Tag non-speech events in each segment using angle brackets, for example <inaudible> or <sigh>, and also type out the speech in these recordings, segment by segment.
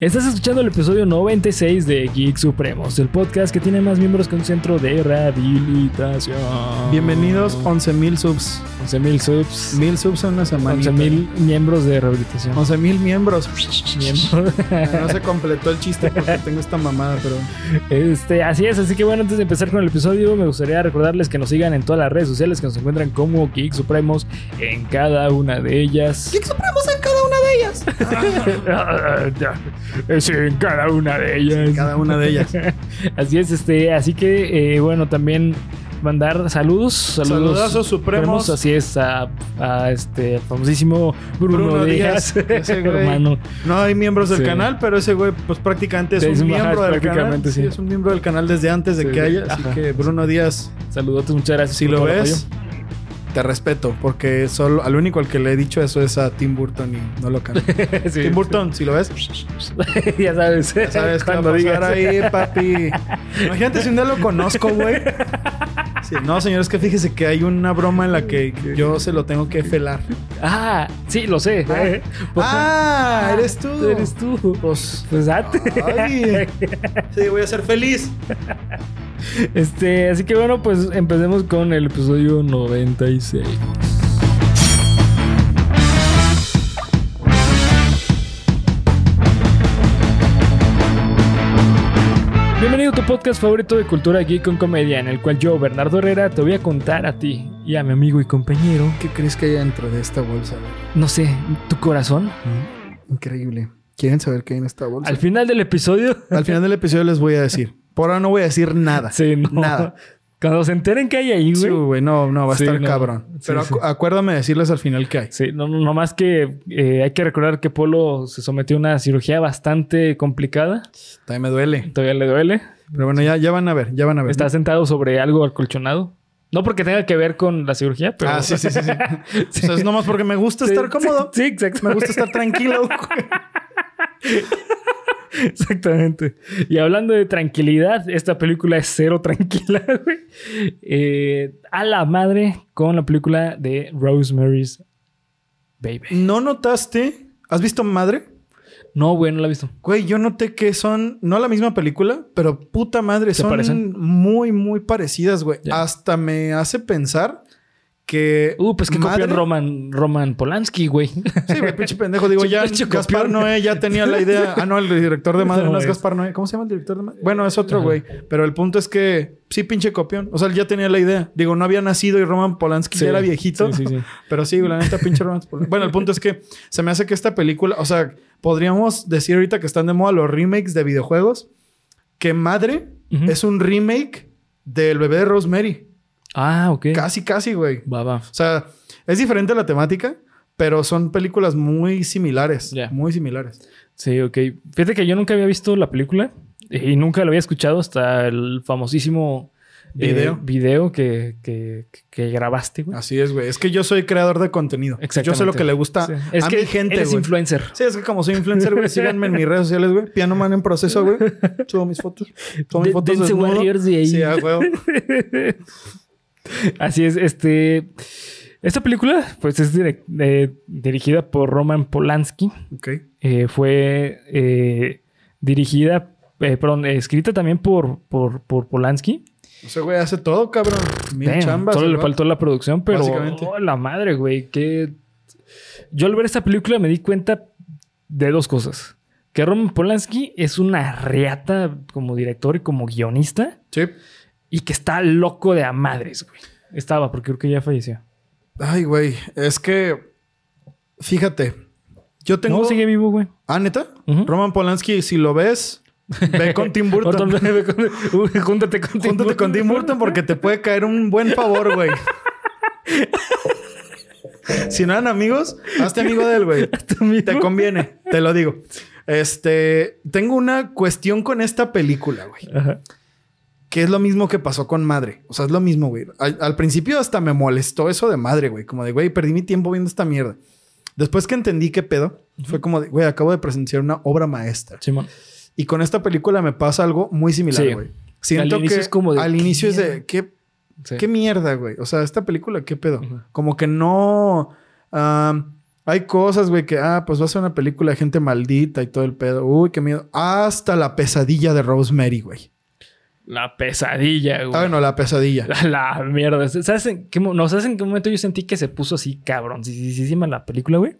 Estás escuchando el episodio 96 de Geek Supremos, el podcast que tiene más miembros que un centro de rehabilitación. Bienvenidos, 11.000 subs. 11.000 subs. 1.000 subs en una semana. 11.000 miembros de rehabilitación. 11.000 miembros. Miembros. <laughs> No se completó el chiste porque tengo esta mamada, pero... Este, así es, así que bueno, antes de empezar con el episodio, me gustaría recordarles que nos sigan en todas las redes sociales que nos encuentran como Geek Supremos en cada una de ellas. Geek Supremos en cada ellas. <laughs> Sí, en cada una de ellas. Cada una de ellas. <laughs> Así es, este, así que eh, bueno, también mandar saludos, saludos Saludazos supremos. Así es, a, a este famosísimo Bruno, Bruno Díaz, Díaz, <laughs> ese güey. hermano. No hay miembros del Sí. canal, pero ese güey, pues prácticamente es Es un miembro del canal. prácticamente, Sí. sí. es un miembro del canal desde antes de Sí, que haya. Así ajá. que Bruno Díaz, Saludotes, muchas gracias. si por lo ves, te respeto. Porque solo al único al que le he dicho eso es a Tim Burton y no lo cambio. <laughs> Sí, Tim Burton, si lo ves, <laughs> ya sabes, Ya sabes cuando digas. ahí, papi. <laughs> Imagínate si un día lo conozco, güey. Sí, no, señor, es que fíjese que hay una broma en la que yo se lo tengo que felar. Ah, sí, lo sé. Ah. eh. Pues, Ah, eres tú. Eres tú. Pues, Pues date. ay. Sí, voy a ser feliz. Este, así que bueno, pues empecemos con el episodio 96. Podcast favorito de cultura geek con comedia, en el cual yo, Bernardo Herrera, te voy a contar a ti y a mi amigo y compañero, ¿Qué crees que hay dentro de esta bolsa? no sé, tu corazón. Increíble. ¿Quieren saber qué hay en esta bolsa? Al final del episodio, Al final del episodio les voy a decir. Por ahora no voy a decir nada. sí, no. Nada. Cuando se enteren que hay ahí, Sí, güey. güey, no, no, va a Sí, estar no. cabrón. Sí, Pero sí. acu- acuérdame decirles al final qué hay. Sí, no, no, más que eh, hay que recordar que Polo se sometió a una cirugía bastante complicada. También me duele. Todavía le duele. Pero bueno, ya, ya van a ver, ya van a ver. Está sentado sobre algo acolchonado. No porque tenga que ver con la cirugía, pero. Ah, sí, sí, sí. sí. <laughs> O sea, es nomás porque me gusta Sí, estar cómodo. Sí, exacto. Me gusta estar tranquilo. <laughs> <laughs> Exactamente. Y hablando de tranquilidad, esta película es cero <laughs> tranquila, güey. Eh, a la madre con la película de Rosemary's Baby. ¿No notaste? ¿Has visto Madre? No, güey, no la he visto. Güey, yo noté que son, no la misma película, pero puta madre, ¿Se son parecen? muy, muy parecidas, güey. Hasta me hace pensar que. Uh, pues que Madre- copió Roman, Roman Polanski, güey. Sí, güey, pinche pendejo. Digo, <laughs> ya Gaspar. Noé ya tenía la idea. Ah, no, el director de <laughs> Madre No, no, es Gaspar Noé. ¿Cómo se llama el director de Madre? Bueno, es otro Ajá. güey. Pero el punto es que sí, pinche copión. O sea, él ya tenía la idea. Digo, no había nacido y Roman Polanski Sí. ya era viejito. Sí, sí. <laughs> Pero sí, la neta, pinche Roman Polanski. Bueno, el punto es que se me hace que esta película, o sea, podríamos decir ahorita que están de moda los remakes de videojuegos, que Madre es un remake del bebé de Rosemary. Ah, ok. Casi, casi, güey. Va, va. O sea, es diferente la temática, pero son películas muy similares. Muy similares. Sí, ok. Fíjate que yo nunca había visto la película y nunca la había escuchado hasta el famosísimo eh, Video. video que, que, que grabaste, güey. Así es, güey. Es que yo soy creador de contenido. Yo sé lo que le gusta Sí. Es que mi gente, eres güey. influencer. Sí, es que como soy influencer, güey, síganme en mis redes sociales, güey. Piano Man en proceso, güey. Subo mis fotos. Subo mis <laughs> De- fotos dense desnudo. Warriors de ahí. Sí, huevo. <laughs> <laughs> Así es, este... Esta película, pues, es eh, dirigida por Roman Polanski. Ok. Eh, fue eh, dirigida, perdón, escrita también por, por, por Polanski. O sea, güey, hace todo, cabrón. Mil Damn, chambas. Solo le faltó la producción, pero oh, la madre, güey, que yo al ver esta película me di cuenta de dos cosas. Que Roman Polanski es una reata como director y como guionista Sí. Y que está loco de a madres, güey. Estaba, porque creo que ya falleció. Ay, güey. Es que... Fíjate. Yo tengo... No, sigue vivo, güey. Ah, ¿neta? Roman Polanski, si lo ves, ve <laughs> con Tim Burton. Júntate con <laughs> Tim Júntate con Tim Burton porque te puede caer un buen favor, güey. <laughs> si no eran amigos, hazte amigo de él, güey. Te conviene, te lo digo. Este, tengo una cuestión con esta película, güey. Ajá. Que es lo mismo que pasó con Madre. O sea, es lo mismo, güey. Al, al principio hasta me molestó eso de Madre, güey. Como de, güey, perdí mi tiempo viendo esta mierda. Después que entendí qué pedo, fue como de, güey, acabo de presenciar una obra maestra. Simón. Y con esta película me pasa algo muy similar, Sí. güey. Siento Al que es como de, al ¿qué inicio es de mierda? qué, Sí. qué mierda, güey. O sea, esta película, qué pedo. Como que no. Hay cosas, güey, que, ah, pues va a ser una película de gente maldita y todo el pedo. Uy, qué miedo. Hasta la pesadilla de Rosemary, güey. La pesadilla, güey. Ah, bueno, la pesadilla. La, mierda. ¿Sabes en qué, no, ¿sabes en qué momento yo sentí que se puso así, cabrón? Sí, sí, sí, sí, la película, güey.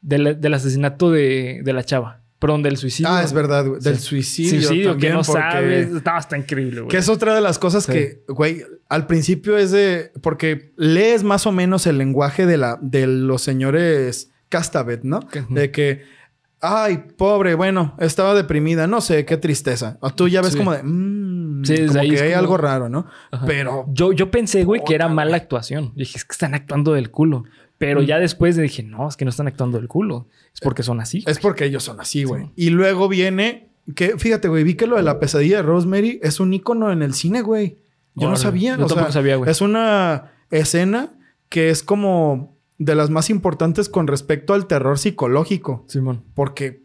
Del, del asesinato de, de la chava. Perdón, del suicidio. Ah, es verdad, güey. Del suicidio. Suicidio también que no sabes. Estaba hasta increíble, güey. Que es otra de las cosas que, güey, al principio es de. Porque lees más o menos el lenguaje de, la, de los señores Castavet, ¿no? De que. Ay, pobre, bueno, estaba deprimida, no sé, qué tristeza. O tú ya ves como de. Mmm, sí, como que hay algo raro, ¿no? Pero. Yo, yo pensé, güey, que era mala actuación. Dije, es que están actuando del culo. Pero ya después dije, no, es que no están actuando del culo. Es porque son así. Es porque ellos son así, güey. Y luego viene que, fíjate, güey, vi que lo de la pesadilla de Rosemary es un icono en el cine, güey. Yo no sabía. Yo tampoco sabía, güey. Es una escena que es como de las más importantes con respecto al terror psicológico. Simón. Porque,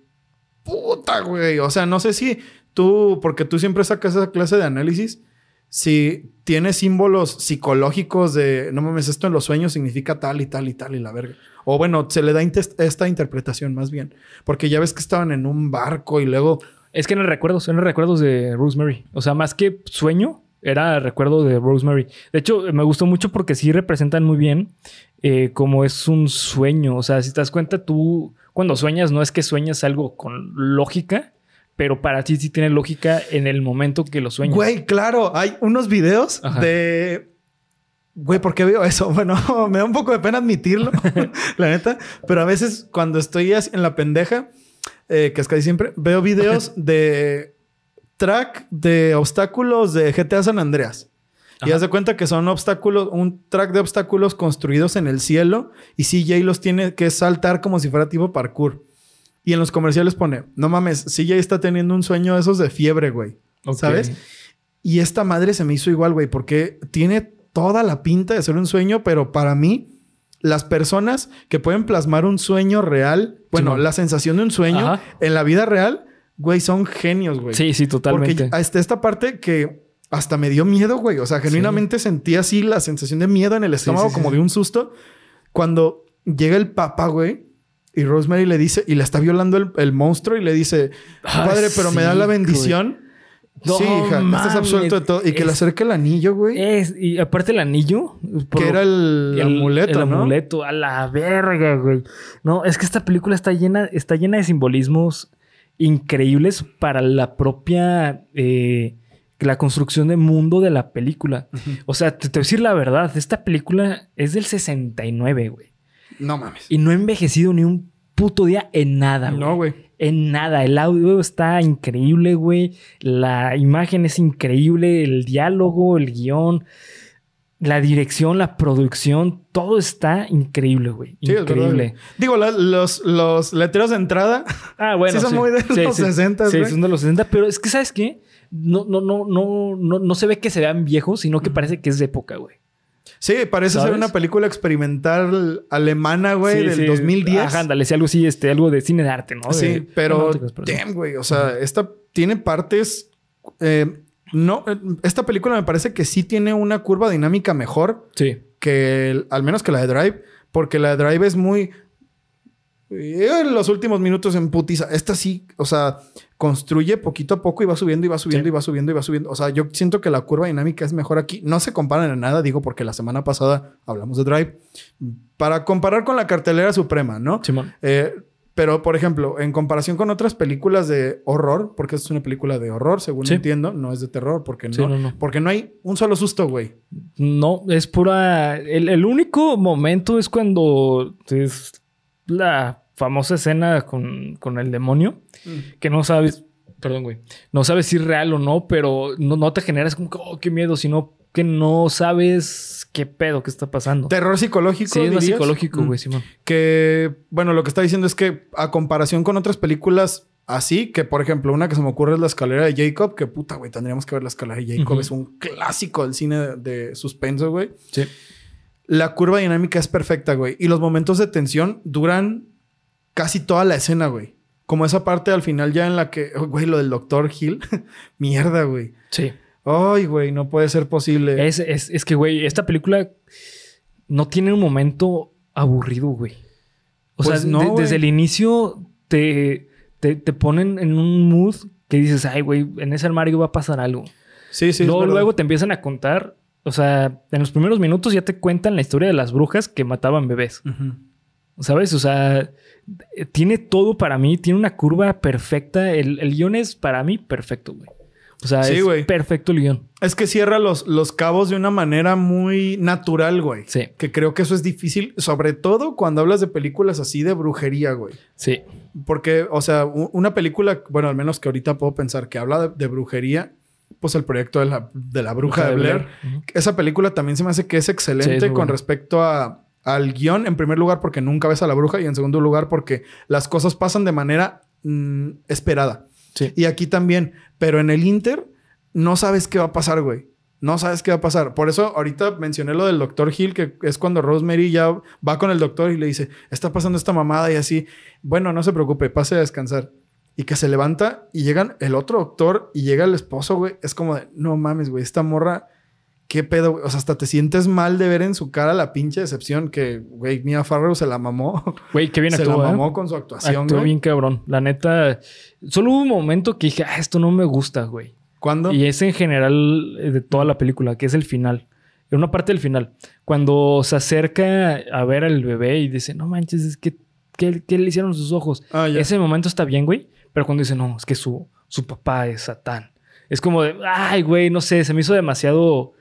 puta, güey. O sea, no sé si tú, porque tú siempre sacas esa clase de análisis si tiene símbolos psicológicos de no mames, esto en los sueños significa tal y tal y tal y la verga. O bueno, se le da esta interpretación más bien. Porque ya ves que estaban en un barco y luego. Es que en el recuerdo, en los recuerdos de Rosemary. O sea, más que sueño, era recuerdo de Rosemary. De hecho, me gustó mucho porque sí representan muy bien eh, como es un sueño. O sea, si te das cuenta, tú cuando sueñas no es que sueñas algo con lógica, pero para ti sí tiene lógica en el momento que lo sueñas. Güey, claro, hay unos videos de. Güey, ¿por qué veo eso? <laughs> Bueno, me da un poco de pena admitirlo, <laughs> la neta. Pero a veces cuando estoy en la pendeja, eh, que es casi siempre, veo videos <laughs> de track de obstáculos de GTA San Andreas. Y haz de cuenta que son obstáculos, un track de obstáculos construidos en el cielo y CJ los tiene que saltar como si fuera tipo parkour. Y en los comerciales pone, no mames, CJ está teniendo un sueño de esos de fiebre, güey. ¿Sabes? Y esta madre se me hizo igual, güey, porque tiene toda la pinta de ser un sueño, pero para mí, las personas que pueden plasmar un sueño real, bueno, la sensación de un sueño en la vida real, güey, son genios, güey. Sí, sí, totalmente. Porque hasta esta parte que hasta me dio miedo, güey. O sea, genuinamente sentí así la sensación de miedo en el estómago, como de un susto. Cuando llega el papá, güey, y Rosemary le dice, y le está violando el, monstruo y le dice, padre, pero me da la bendición. sí, hija, estás absuelto de todo. Y que le acerque el anillo, güey. Es, y aparte el anillo. que era el, amuleto, el amuleto, a la verga, güey. No, es que esta película está llena, está llena de simbolismos increíbles para la propia. Eh, la construcción de mundo de la película. O sea, te, te voy a decir la verdad, esta película es del 69, güey. No mames. Y no he envejecido ni un puto día en nada, güey. No, güey. En nada. El audio está increíble, güey. La imagen es increíble. El diálogo, el guion, la dirección, la producción, todo está increíble, güey. increíble. Digo, los, los letreros de entrada. Ah, bueno. <laughs> Sí, son muy de los 60, Sí, son de los 60. Pero es que, ¿sabes qué? No, no, no, no, no, no se ve que se vean viejos, sino que parece que es de época, güey. Sí, parece ser una película experimental alemana, güey, del 2010. Ajá, ándale, sí, algo así, este, algo de cine de arte, ¿no? Sí, pero, damn, güey, o sea, esta tiene partes... Eh, no, eh, esta película me parece que sí tiene una curva dinámica mejor. Sí. Que al menos que la de Drive. Porque la de Drive es muy en los últimos minutos en putiza. Esta sí, o sea, construye poquito a poco y va subiendo y va subiendo y va subiendo y va subiendo. O sea, yo siento que la curva dinámica es mejor aquí. No se comparan en nada, digo, porque la semana pasada hablamos de Drive. Para comparar con la cartelera suprema, ¿no? Simón. Eh, pero, por ejemplo, en comparación con otras películas de horror, porque es una película de horror, según entiendo, no es de terror, porque no, porque no hay un solo susto, güey. No, es pura. El, el único momento es cuando es la famosa escena con, con el demonio, mm. que no sabes, perdón, güey, no sabes si es real o no, pero no, no te generas como, oh, qué miedo, sino que no sabes qué pedo que está pasando. Terror psicológico. Sí, es psicológico, güey, mm. Simón. Que, bueno, lo que está diciendo es que a comparación con otras películas así, que por ejemplo, una que se me ocurre es La escalera de Jacob, que puta, güey, tendríamos que ver La escalera de Jacob, es un clásico del cine de, de suspenso, güey. Sí. La curva dinámica es perfecta, güey. Y los momentos de tensión duran casi toda la escena, güey. Como esa parte al final ya en la que, güey, lo del doctor Hill. <laughs> Mierda, güey. Sí. Ay, güey, no puede ser posible. Es, es, es que, güey, esta película no tiene un momento aburrido, güey. O Pues sea, no, de- desde el inicio te, te, te ponen en un mood que dices, ay, güey, en ese armario va a pasar algo. Sí, sí. luego, luego te empiezan a contar, o sea, en los primeros minutos ya te cuentan la historia de las brujas que mataban bebés. ¿Sabes? O sea, tiene todo para mí, tiene una curva perfecta. El, el guion es para mí perfecto, güey. O sea, Sí, es perfecto el guion. Es que cierra los, los cabos de una manera muy natural, güey. Sí, Que creo que eso es difícil, sobre todo cuando hablas de películas así de brujería, güey. sí. Porque, o sea, una película, bueno, al menos que ahorita puedo pensar que habla de, de brujería, pues el proyecto de la, de la bruja, de Blair. Esa película también se me hace que es excelente Sí, es muy con respecto a, al guion, en primer lugar porque nunca ves a la bruja y en segundo lugar porque las cosas pasan de manera mm, esperada. Y aquí también, pero en el Inter no sabes qué va a pasar, güey. No sabes qué va a pasar. Por eso ahorita mencioné lo del doctor Hill, que es cuando Rosemary ya va con el doctor y le dice, está pasando esta mamada y así. Bueno, no se preocupe, pase a descansar. Y que se levanta y llegan el otro doctor y llega el esposo, güey. Es como de, no mames, güey, esta morra, qué pedo, güey. O sea, hasta te sientes mal de ver en su cara la pinche decepción que, güey, Mia Farrow se la mamó. Güey, qué bien se actuó, la ¿eh? mamó con su actuación, Actuó güey. bien cabrón. La neta, solo hubo un momento que dije, ah, esto no me gusta, güey. ¿Cuándo? Y es en general eh, de toda la película, que es el final. En una parte del final. Cuando se acerca a ver al bebé y dice, no manches, es que, ¿qué, qué le hicieron sus ojos? Ah, ya. Ese momento está bien, güey. Pero cuando dice, no, es que su, su papá es Satán. Es como de, ay, güey, no sé, se me hizo demasiado.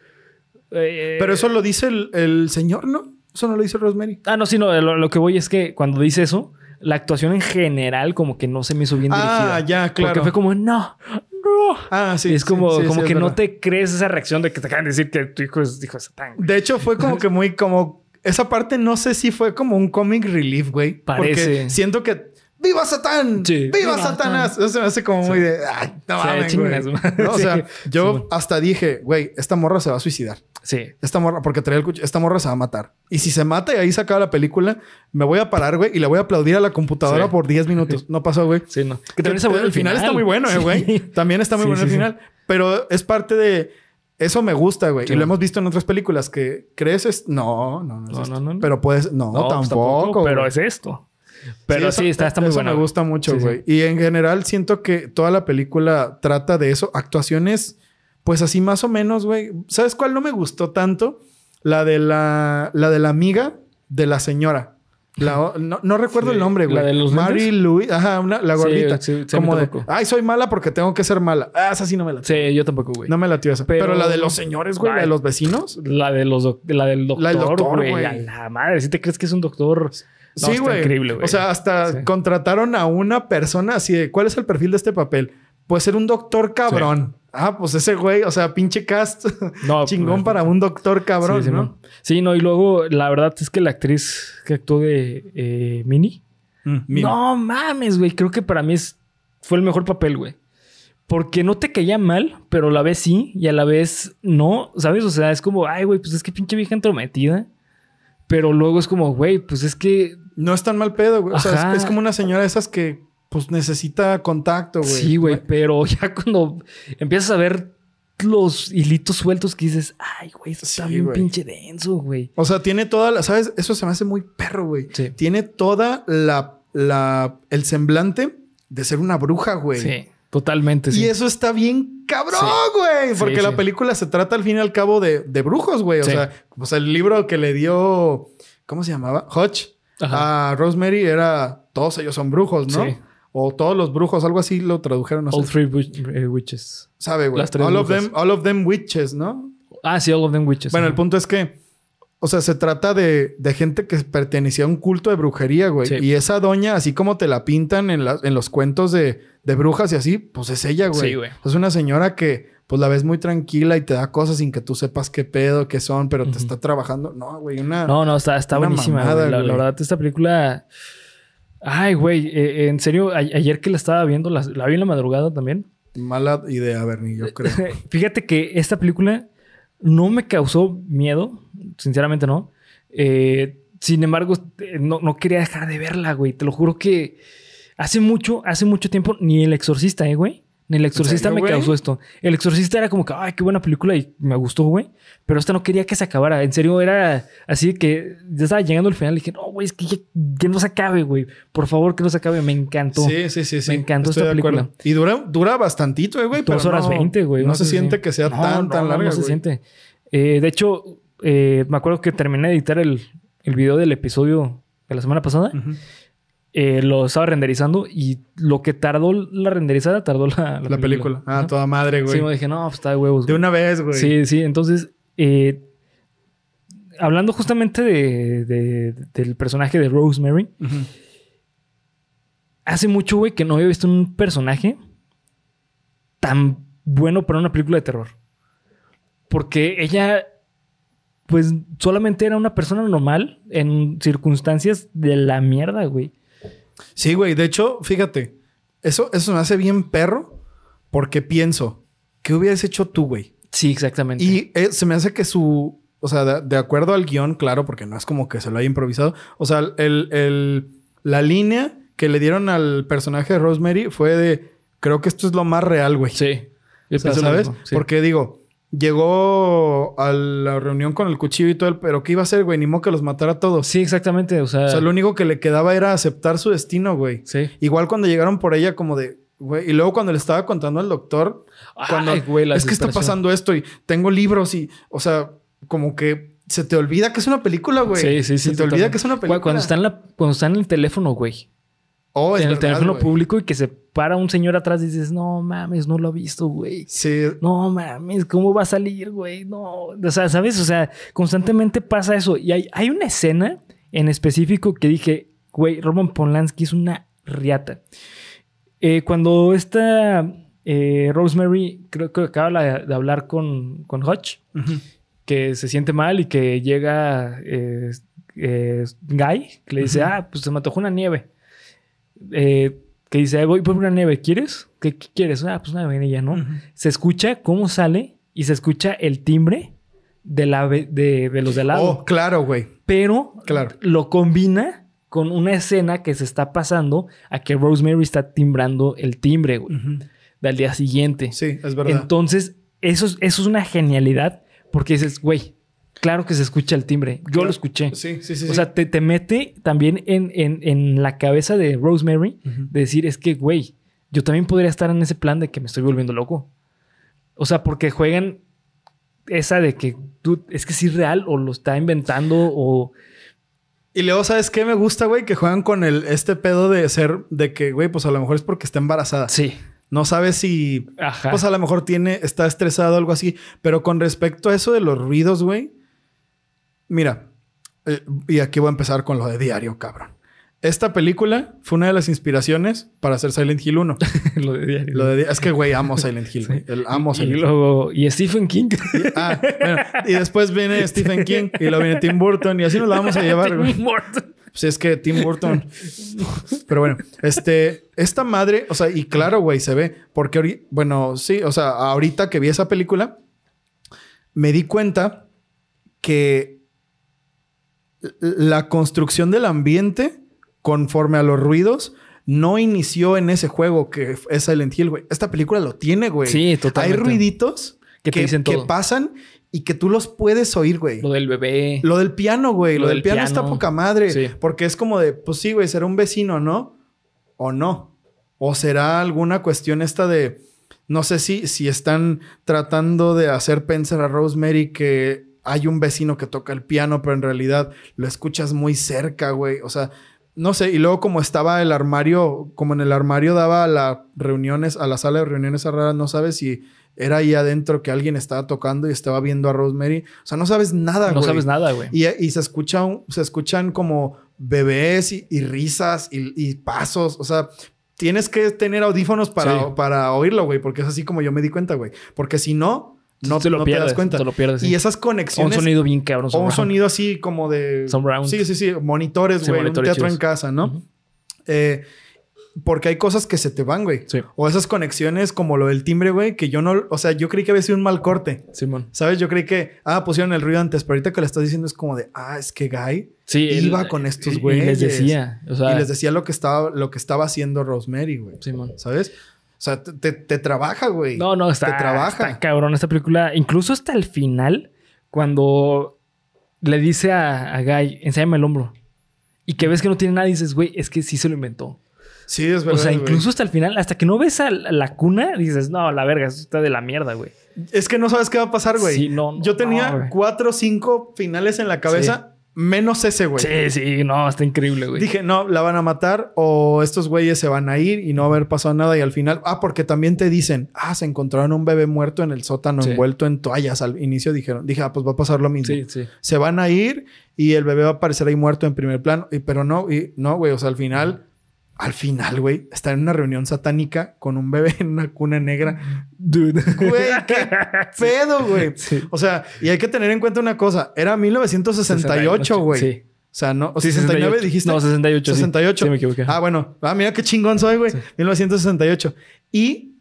Eh, Pero eso lo dice el, el señor, ¿no? Eso no lo dice Rosemary. Ah, no, sí, no. Lo, lo que voy es que cuando dice eso, la actuación en general, como que no se me hizo bien dirigida. Ah, ya, claro. Porque fue como, no, no. Ah, sí. es como, sí, sí, como que no te crees esa reacción de que te acaban de decir que tu hijo es hijo de Satán. güey. De hecho, fue como que muy como. Esa parte no sé si fue como un comic relief, güey. Parece. Porque siento que. ¡Viva Satán! Sí. ¡Viva, ¡Viva Satanás! Eso se me hace como muy de. ¡Ay, no mames, güey! No, o sea, <laughs> yo hasta dije, güey, esta morra se va a suicidar. Sí. Esta morra, porque traía el cuchillo, esta morra se va a matar. Y si se mata y ahí se acaba la película, me voy a parar, güey, y le voy a aplaudir a la computadora Sí. por 10 minutos. No pasó, güey. Sí, no. Que también el final, está muy bueno, eh, güey. También está muy bueno el final. Pero es parte de. Eso me gusta, güey. Sí. Y lo hemos visto en otras películas que crees es. No, no, no. Es No, esto. no, no. Pero puedes. No, pues tampoco. Pero es esto. Pero sí, eso- está, está muy eso bueno. me gusta mucho, sí. güey. Y en general siento que toda la película trata de eso. Actuaciones, pues así más o menos, güey. ¿Sabes cuál no me gustó tanto? La de la, la de la amiga de la señora. La- no, no recuerdo Sí, el nombre, güey. ¿la de los Mary? Louise, ajá, una- la gordita. sí, sí, como de, ay, soy mala porque tengo que ser mala. Ah, esa sí no me la Sí, yo tampoco, güey. No me latió esa. Pero, Pero- la de los señores, güey, la de los vecinos. La, de los la del doctor, La del doctor, güey. la madre. ¿Sí te crees que es un doctor? No, sí, güey. increíble, güey. O sea, hasta contrataron a una persona así de, ¿cuál es el perfil de este papel? Puede ser un doctor cabrón. Ah, pues ese güey, o sea, pinche cast <laughs> No, chingón pues, para un doctor cabrón, sí, sí, ¿no? Sí, no. Y luego, la verdad es que la actriz que actuó de eh, Minnie. Mm. No mames, güey. Creo que para mí es, fue el mejor papel, güey. Porque no te caía mal, pero a la vez sí y a la vez no, ¿sabes? O sea, es como, ay, güey, pues es que pinche vieja entrometida. Pero luego es como, güey, pues es que No es tan mal pedo, güey. O sea, es como una señora de esas que pues necesita contacto, güey. Sí, güey, pero <laughs> ya cuando empiezas a ver los hilitos sueltos que dices, ay, güey, esto está Sí, bien güey. pinche denso, güey. O sea, tiene toda la, ¿sabes? Eso se me hace muy perro, güey. Sí. Tiene toda la, la, el semblante de ser una bruja, güey. Sí, totalmente. Y Sí. eso está bien cabrón, Sí. güey. Porque la película se trata al fin y al cabo de, de brujos, güey. O sea, pues el libro que le dio, ¿cómo se llamaba? Hodge Ajá. a Rosemary era todos ellos son brujos, ¿no? Sí. O todos los brujos, algo así lo tradujeron, no All sé. Three eh, Witches. Sabe, güey. las tres All of them, all of them witches, ¿no? Ah, sí, All of Them Witches. Bueno, el punto es que, o sea, se trata de, de gente que pertenecía a un culto de brujería, güey. Sí. Y esa doña, así como te la pintan en, la- en los cuentos de, de brujas y así, pues es ella, güey. Sí, güey. Es una señora que, pues la ves muy tranquila y te da cosas sin que tú sepas qué pedo, qué son, pero te está trabajando. No, güey, una... No, no, está, está buenísima. mamada, la verdad, esta película. Ay, güey. eh, en serio, a- ayer que la estaba viendo, la, la vi en la madrugada también. Mala idea, Bernie, yo creo. <laughs> Fíjate que esta película no me causó miedo, sinceramente no. Eh, sin embargo, eh, no, no quería dejar de verla, güey. Te lo juro que hace mucho, hace mucho tiempo, ni El Exorcista, ¿eh, güey? Ni el exorcista serio, me güey? causó esto. El exorcista era como que, ay, qué buena película y me gustó, güey. Pero esta no quería que se acabara. En serio, era así que ya estaba llegando al final y dije, no, güey, es que, ya- no se acabe, güey. Por favor, que no se acabe. Me encantó. Sí, sí, sí, sí. Me encantó Estoy esta acuerdo. película. Y dura, dura bastantito, eh, güey. Dos horas no- veinte, güey. No se siente que sea No, tan, tan larga, No se güey. siente. Eh, de hecho, eh, me acuerdo que terminé de editar el, el video del episodio de la semana pasada. Ujú. Eh, lo estaba renderizando y lo que tardó la renderizada tardó la, La película. Ah, Ajá. toda madre, güey. Sí, me dije, no, pues está de huevos. de güey". una vez, güey. Sí, sí. Entonces, eh, hablando justamente de, de- del personaje de Rosemary, hace mucho, güey, que no había visto un personaje tan bueno para una película de terror. Porque ella, pues, solamente era una persona normal en circunstancias de la mierda, güey. Sí, güey. De hecho, fíjate. Eso, eso me hace bien perro. Porque pienso, ¿qué hubieras hecho tú, güey? Sí, exactamente. Y eh, se me hace que su. O sea, de, de acuerdo al guion, claro, porque no es como que se lo haya improvisado. O sea, el, el- la línea que le dieron al personaje de Rosemary fue de. Creo que esto es lo más real, güey. sí. O sea, ¿Sabes? sí. Porque digo, llegó a la reunión con el cuchillo y todo, el, pero ¿qué iba a hacer, güey? Ni modo que los matara a todos. Sí, exactamente. O sea, O sea, lo único que le quedaba era aceptar su destino, güey. sí. Igual cuando llegaron por ella, como de, güey, y luego cuando le estaba contando al doctor, cuando Ay, güey, la es que está pasando esto y tengo libros y, o sea, como que se te olvida que es una película, güey. Sí, sí, sí. Se te olvida que es una película. Cuando está en, la, cuando está en el teléfono, güey. Oh, en el verdad, teléfono público y que se para un señor atrás y dices, no mames, no lo he visto, güey. Sí. No mames, ¿cómo va a salir, güey? No. O sea, ¿sabes? O sea, constantemente pasa eso. Y hay, hay una escena en específico que dije, güey, Roman Polanski es una riata. Eh, cuando esta eh, Rosemary, creo que acaba de hablar con, con Hutch, Ujú. que se siente mal y que llega eh, Guy, que le dice, ah, pues se me antojó una nieve. Eh, que dice, voy por una nieve, ¿quieres? ¿Qué, qué quieres? Ah, pues una vainilla, ¿no? Ujú. Se escucha cómo sale y se escucha el timbre de, la, de, de los de lado. Oh, claro, güey. Pero Claro. lo combina con una escena que se está pasando a que Rosemary está timbrando el timbre, güey, del día siguiente. Sí, es verdad. Entonces, eso es, eso es una genialidad porque dices, güey, claro que se escucha el timbre. Yo Claro. lo escuché. sí, sí, sí. o sí. sea, te, te mete también en, en- en la cabeza de Rosemary de decir, es que, güey, yo también podría estar en ese plan de que me estoy volviendo loco. O sea, porque juegan esa de que tú, es que sí es real o lo está inventando o... Y luego, ¿sabes qué me gusta, güey? Que juegan con el, este pedo de ser, de que, güey, pues a lo mejor es porque está embarazada. Sí. No sabes si, Ajá. pues a lo mejor tiene, está estresado o algo así. Pero con respecto a eso de los ruidos, güey. Mira, eh, y aquí voy a empezar con lo de diario, cabrón. Esta película fue una de las inspiraciones para hacer Silent Hill 1. <laughs> lo de diario. Lo de, es que, güey, amo Silent Hill. El- amo y, Silent Hill. luego, y Stephen King. Ah, bueno, y después viene Stephen King y luego viene Tim Burton y así nos la vamos a llevar, güey. Tim Burton. Pues es que Tim Burton. Pero bueno, este, esta madre, o sea, y claro, güey, se ve. Porque, bueno, sí, o sea, ahorita que vi esa película, me di cuenta que la construcción del ambiente conforme a los ruidos no inició en ese juego que es Silent Hill, güey. Esta película lo tiene, güey. Sí, Hay totalmente. ruiditos Que te dicen que todo. pasan y que tú los puedes oír, güey. Lo del bebé. Lo del piano, güey. Lo, Lo del, del piano, está poca madre. Sí. Porque es como de, pues sí, güey, será un vecino, ¿no? O no. O será alguna cuestión esta de, no sé si, si están tratando de hacer pensar a Rosemary que hay un vecino que toca el piano, pero en realidad lo escuchas muy cerca, güey. O sea, no sé. Y luego como estaba el armario, como en el armario daba a las reuniones, a la sala de reuniones raras, no sabes si era ahí adentro que alguien estaba tocando y estaba viendo a Rosemary. O sea, no sabes nada, no güey. sabes nada, güey. Y, y se, escucha un- se escuchan como bebés y, y risas y, y pasos. O sea, tienes que tener audífonos para, Sí. para oírlo, güey, porque es así como yo me di cuenta, güey. Porque si no, no, te lo no pierdes, te das cuenta. te lo pierdes, sí. Y esas O un conexiones. sonido bien cabrón. o un sonido así como de. Surround. Sí, sí, sí. Monitores, Sí, güey. un monitores teatro en casa, ¿no? Eh, porque hay cosas que se te van, güey. Sí. O esas conexiones como lo del timbre, güey, que yo no. O sea, yo creí que había sido un mal corte. Simón. ¿Sabes? Yo creí que, ah, pusieron el ruido antes, pero ahorita que le estás diciendo es como de, ah, es que Guy Sí. iba él- con estos y- Y güeyes. les decía. O sea, y les decía lo que estaba, lo que estaba haciendo Rosemary, güey. Simón. ¿Sabes? Sea, te, te- trabaja, güey. No, no, está, Te trabaja. está cabrón esta película. Incluso hasta el final, cuando le dice a, a Guy, enséñame el hombro. Y que ves que no tiene nada y dices, güey, es que sí se lo inventó. Sí, es verdad. o sea, güey. incluso hasta el final, hasta que no ves a la, cuna, dices, no, la verga, está de la mierda, güey. Es que no sabes qué va a pasar, güey. Sí, no, no, Yo tenía no, cuatro o cinco finales en la cabeza, menos ese, güey. Sí, sí, no, está increíble, güey. Dije, no, la van a matar o estos güeyes se van a ir y no va a haber pasado nada. Y al final, ah, porque también te dicen, ah, se encontraron un bebé muerto en el sótano Sí. envuelto en toallas. Al inicio dijeron, dije, ah, pues va a pasar lo mismo. Sí, sí. Se van a ir y el bebé va a aparecer ahí muerto en primer plano. Y, pero no, y, no, güey, o sea, al final, al final, güey, está en una reunión satánica con un bebé <laughs> en una cuna negra. Dude. <laughs> Güey, <laughs> qué pedo, güey. Sí. O sea, y hay que tener en cuenta una cosa. Era 1968, güey. Sí. O sea, no, Sí, 69 68. dijiste. No, 68. sí. 68. Sí, me equivoqué. Ah, bueno. Ah, mira qué chingón soy, güey. 1968. Y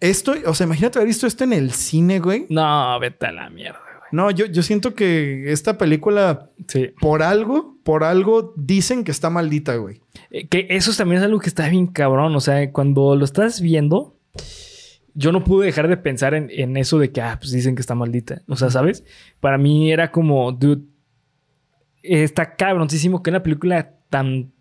esto, o sea, imagínate haber visto esto en el cine, güey. No, vete a la mierda, güey. No, yo, yo siento que esta película, Sí. por algo, por algo, dicen que está maldita, güey. Eh, Que eso también es algo que está bien cabrón. O sea, cuando lo estás viendo, yo no pude dejar de pensar en, en eso de que, ah, pues dicen que está maldita. O sea, ¿sabes? Para mí era como, dude, está cabroncísimo que una película tan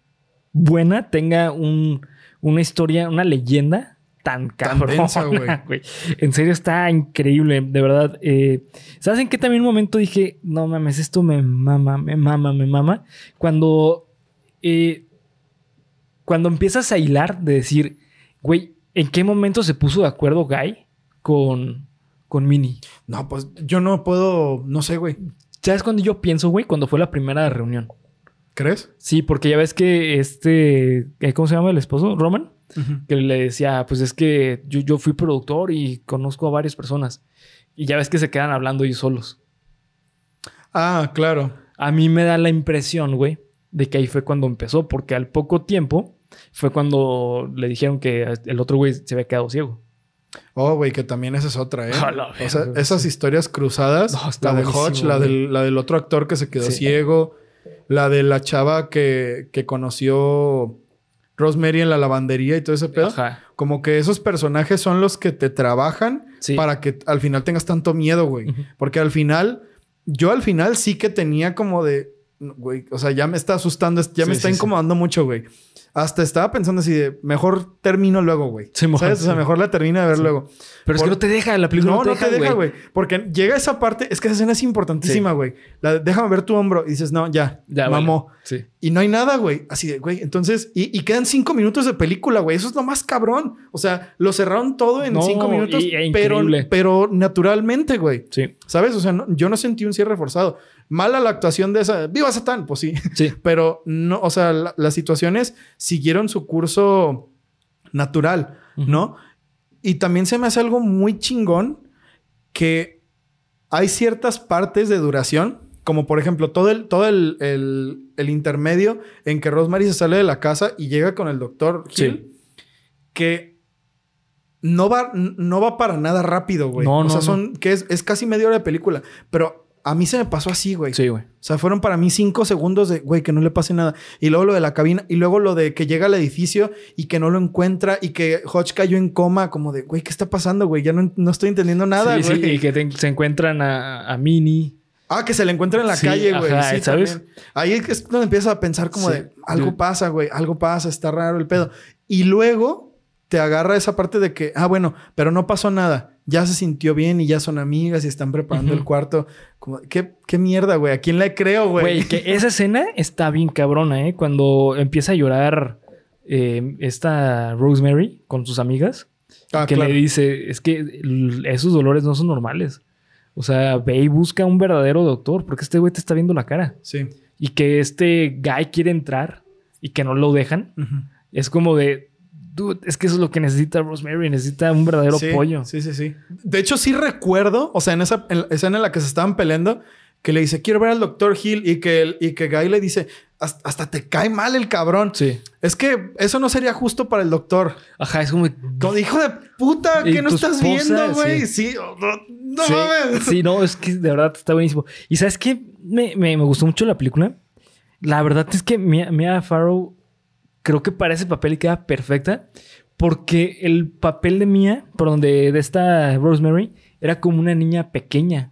buena tenga un, una historia, una leyenda tan densa, <laughs> güey. En serio, está increíble, de verdad. Eh, ¿Sabes en qué también un momento dije, no mames, esto me mama, me mama, me mama? Cuando, eh, cuando empiezas a hilar de decir, güey, ¿en qué momento se puso de acuerdo Guy con, con Minnie? No, pues yo no puedo, no sé, güey. ¿Sabes cuando yo pienso, güey? Cuando fue la primera reunión. ¿Crees? Sí, porque ya ves que este, eh, ¿cómo se llama el esposo? Roman, que le decía, pues es que yo, yo fui productor y conozco a varias personas. Y ya ves que se quedan hablando ellos solos. Ah, claro. A mí me da la impresión, güey, de que ahí fue cuando empezó, porque al poco tiempo fue cuando le dijeron que el otro güey se había quedado ciego. Oh, güey, que también esa es otra, ¿eh? <laughs> O sea, esas historias cruzadas, No, la de Hodge, la del, la del otro actor que se quedó Sí. ciego, la de la chava que, que conoció Rosemary en la lavandería y todo ese pedo. Ajá. Como que esos personajes son los que te trabajan Sí. para que al final tengas tanto miedo, güey. Porque al final, yo al final sí que tenía como de, güey, o sea, ya me está asustando, ya me está sí, sí. incomodando mucho, güey. Hasta estaba pensando así de, mejor termino luego, güey. Sí, mejor, ¿Sabes? O sea, mejor la termino de ver luego. Pero es que no te deja, la película No, no, no te deja, güey. Porque llega esa parte, es que esa escena es importantísima, güey. La Déjame ver tu hombro. Y dices, no, ya, Ya, mamó. vale. Y no hay nada, güey. Así de, güey. Entonces, y, y quedan cinco minutos de película, güey. Eso es lo más cabrón. O sea, lo cerraron todo en No, cinco minutos, y- e pero, increíble. pero naturalmente, güey. Sí. ¿Sabes? O sea, yo no sentí un cierre forzado. Mala la actuación de esa. ¡Viva Satán! Pues sí. Sí. <laughs> Pero no, o sea, la- las situaciones siguieron su curso natural. ¿no? Y también se me hace algo muy chingón que hay ciertas partes de duración, como por ejemplo todo el, todo el, el- el intermedio en que Rosemary se sale de la casa y llega con el doctor Hill, que no va, no va para nada rápido, güey. No, o no, sea, no. son, que es, es casi media hora de película, pero a mí se me pasó así, güey. Sí, güey. O sea, fueron para mí cinco segundos de, güey, que no le pase nada. Y luego lo de la cabina. Y luego lo de que llega al edificio y que no lo encuentra y que Hodge cayó en coma. Como de, güey, ¿qué está pasando, güey? Ya no, no estoy entendiendo nada, sí, güey. sí, y que te- se encuentran a, a Minnie. Ah, que se le encuentra en la Sí, calle, güey. ajá, Sí, ¿sabes? también. Ahí es donde empiezas a pensar como Sí. de, algo pasa, güey. Algo pasa. Está raro el pedo. Y luego te agarra esa parte de que, ah, bueno, pero no pasó nada. Ya se sintió bien y ya son amigas y están preparando el cuarto. Como, ¿qué, qué mierda, güey? ¿A quién le creo, güey? Güey, que esa escena está bien cabrona, ¿eh? Cuando empieza a llorar eh, esta Rosemary con sus amigas. Ah, que claro. le dice, es que esos dolores no son normales. O sea, ve y busca un verdadero doctor, porque este güey te está viendo la cara. Sí. Y que este guy quiere entrar y que no lo dejan. Es como de, dude, es que eso es lo que necesita Rosemary, necesita un verdadero sí, pollo. Sí, sí, sí. De hecho, sí recuerdo, o sea, en esa en escena en la que se estaban peleando, que le dice, quiero ver al doctor Hill y que, el- y que Guy le dice, hasta, te cae mal el cabrón. Sí. Es que eso no sería justo para el doctor. Ajá, es como... Como hijo de puta, que no estás esposa, viendo, güey. sí. Sí, oh, no, no sí, mames. sí, no, es que de verdad está buenísimo. Y ¿sabes qué? Me, me, me gustó mucho la película. La verdad es que Mia, Mia Farrow creo que para ese papel queda perfecta Porque el papel de Mia, perdón, de, de esta Rosemary, era como una niña pequeña.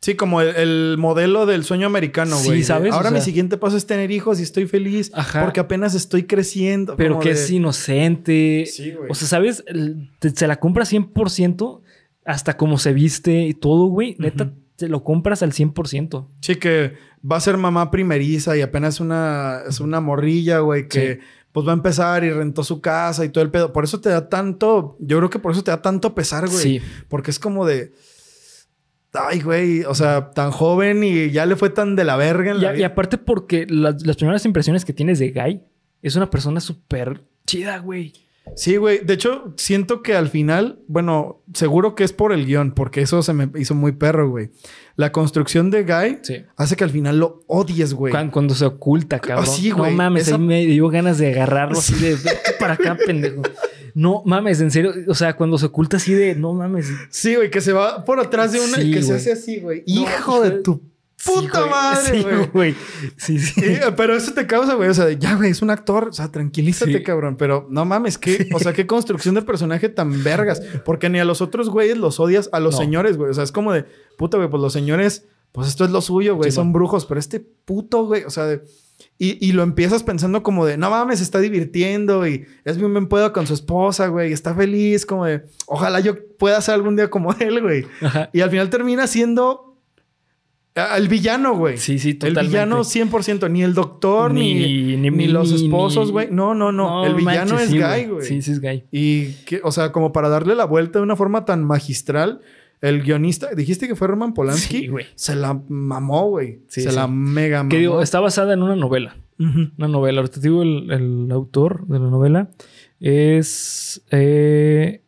Sí, como el, el modelo del sueño americano, Sí, güey. de, ¿sabes? Ahora O mi siguiente paso es tener hijos y estoy feliz Ajá. porque apenas estoy creciendo. Pero que de- es inocente. Sí, güey. O sea, ¿sabes? Se la compra 100% hasta como se viste y todo, güey. Neta, te lo compras al 100%. Sí, que va a ser mamá primeriza y apenas una, es una morrilla, güey, que Sí. pues va a empezar y rentó su casa y todo el pedo. Por eso te da tanto, yo creo que por eso te da tanto pesar, güey. Sí. Porque es como de, ay, güey, o sea, tan joven y ya le fue tan de la verga en Y, la a- y vida. aparte porque las, las primeras impresiones que tienes de Guy es una persona súper chida, güey. Sí, güey. De hecho, siento que al final, bueno, seguro que es por el guion, porque eso se me hizo muy perro, güey. La construcción de Guy Sí. hace que al final lo odies, güey. Cuando, cuando se oculta, cabrón. sí, No mames, Esa- ahí me dio ganas de agarrarlo así de "Vete para acá, pendejo. No mames, en serio. O sea, cuando se oculta así de no mames. Sí, güey, que se va por atrás de una y que se hace así, güey. No, hijo de tu puta madre, Sí, güey. Sí, sí. Sí, pero eso te causa, güey. O sea, ya, güey, es un actor. O sea, tranquilízate, Sí. cabrón. Pero no mames, qué, o sea, qué construcción de personaje tan vergas. Porque ni a los otros güeyes los odias, a los No. señores, güey. O sea, es como de, puta, güey, pues los señores, pues esto es lo suyo, güey. Sí, son man. brujos. Pero este puto, güey, o sea, de- y, y lo empiezas pensando como de, no mames, se está divirtiendo y es bien buen pedo con su esposa, güey. Y está feliz, como de, ojalá yo pueda ser algún día como <laughs> él, güey. Y al final termina siendo a- el villano, güey. Sí, sí, El totalmente. villano 100%, ni el doctor, ni, Ni- ni, ni- los esposos, güey. No, no, no, El villano manches, es sí, Guy, güey. Sí, sí es Guy. Y que, o sea, como para darle la vuelta de una forma tan magistral, el guionista, dijiste que fue Roman Polanski, Sí, güey. se la mamó, güey. Sí, se sí. la mega mamó. Que digo, está basada en una novela. Una novela. Ahorita digo, el, el autor de la novela es eh,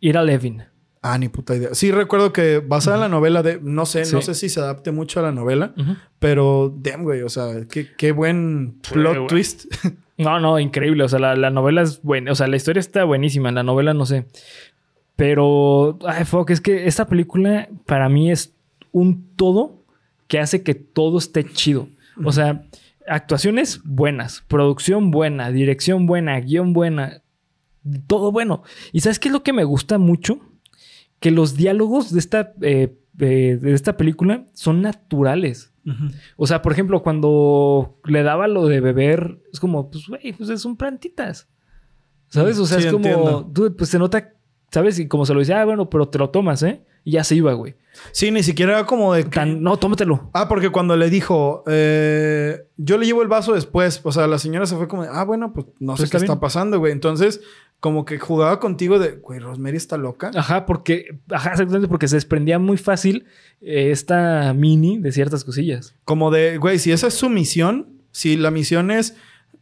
Ira Levin. Ah, ni puta idea. Sí, recuerdo que basada en la novela de, no sé, no sé si se adapte mucho a la novela, pero damn, güey, o sea, qué, qué buen plot twist. <laughs> No, no, increíble. O sea, la, la novela es buena. O sea, la historia está buenísima. La novela no sé. Pero, ay, fuck, es que esta película para mí es un todo que hace que todo esté chido. O sea, actuaciones buenas, producción buena, dirección buena, guion buena, todo bueno. ¿Y sabes qué es lo que me gusta mucho? Que los diálogos de esta, eh, eh, de esta película son naturales. O sea, por ejemplo, cuando le daba lo de beber, es como, pues, güey, pues son plantitas. ¿Sabes? O sea, Sí, es como, entiendo. dude, pues se nota, ¿sabes? Y como se lo decía, ah, bueno, pero te lo tomas, ¿eh? Y ya se iba, güey. Sí, ni siquiera era como de que... Tan, no, tómatelo. Ah, porque cuando le dijo, eh, yo le llevo el vaso después, o sea, la señora se fue como, de, ah, bueno, pues no Pues sé qué está pasando, güey. Entonces, como que jugaba contigo de, güey, Rosemary está loca. Ajá, porque, ajá, exactamente, porque se desprendía muy fácil eh, esta mini de ciertas cosillas. Como de, güey, si esa es su misión, si la misión es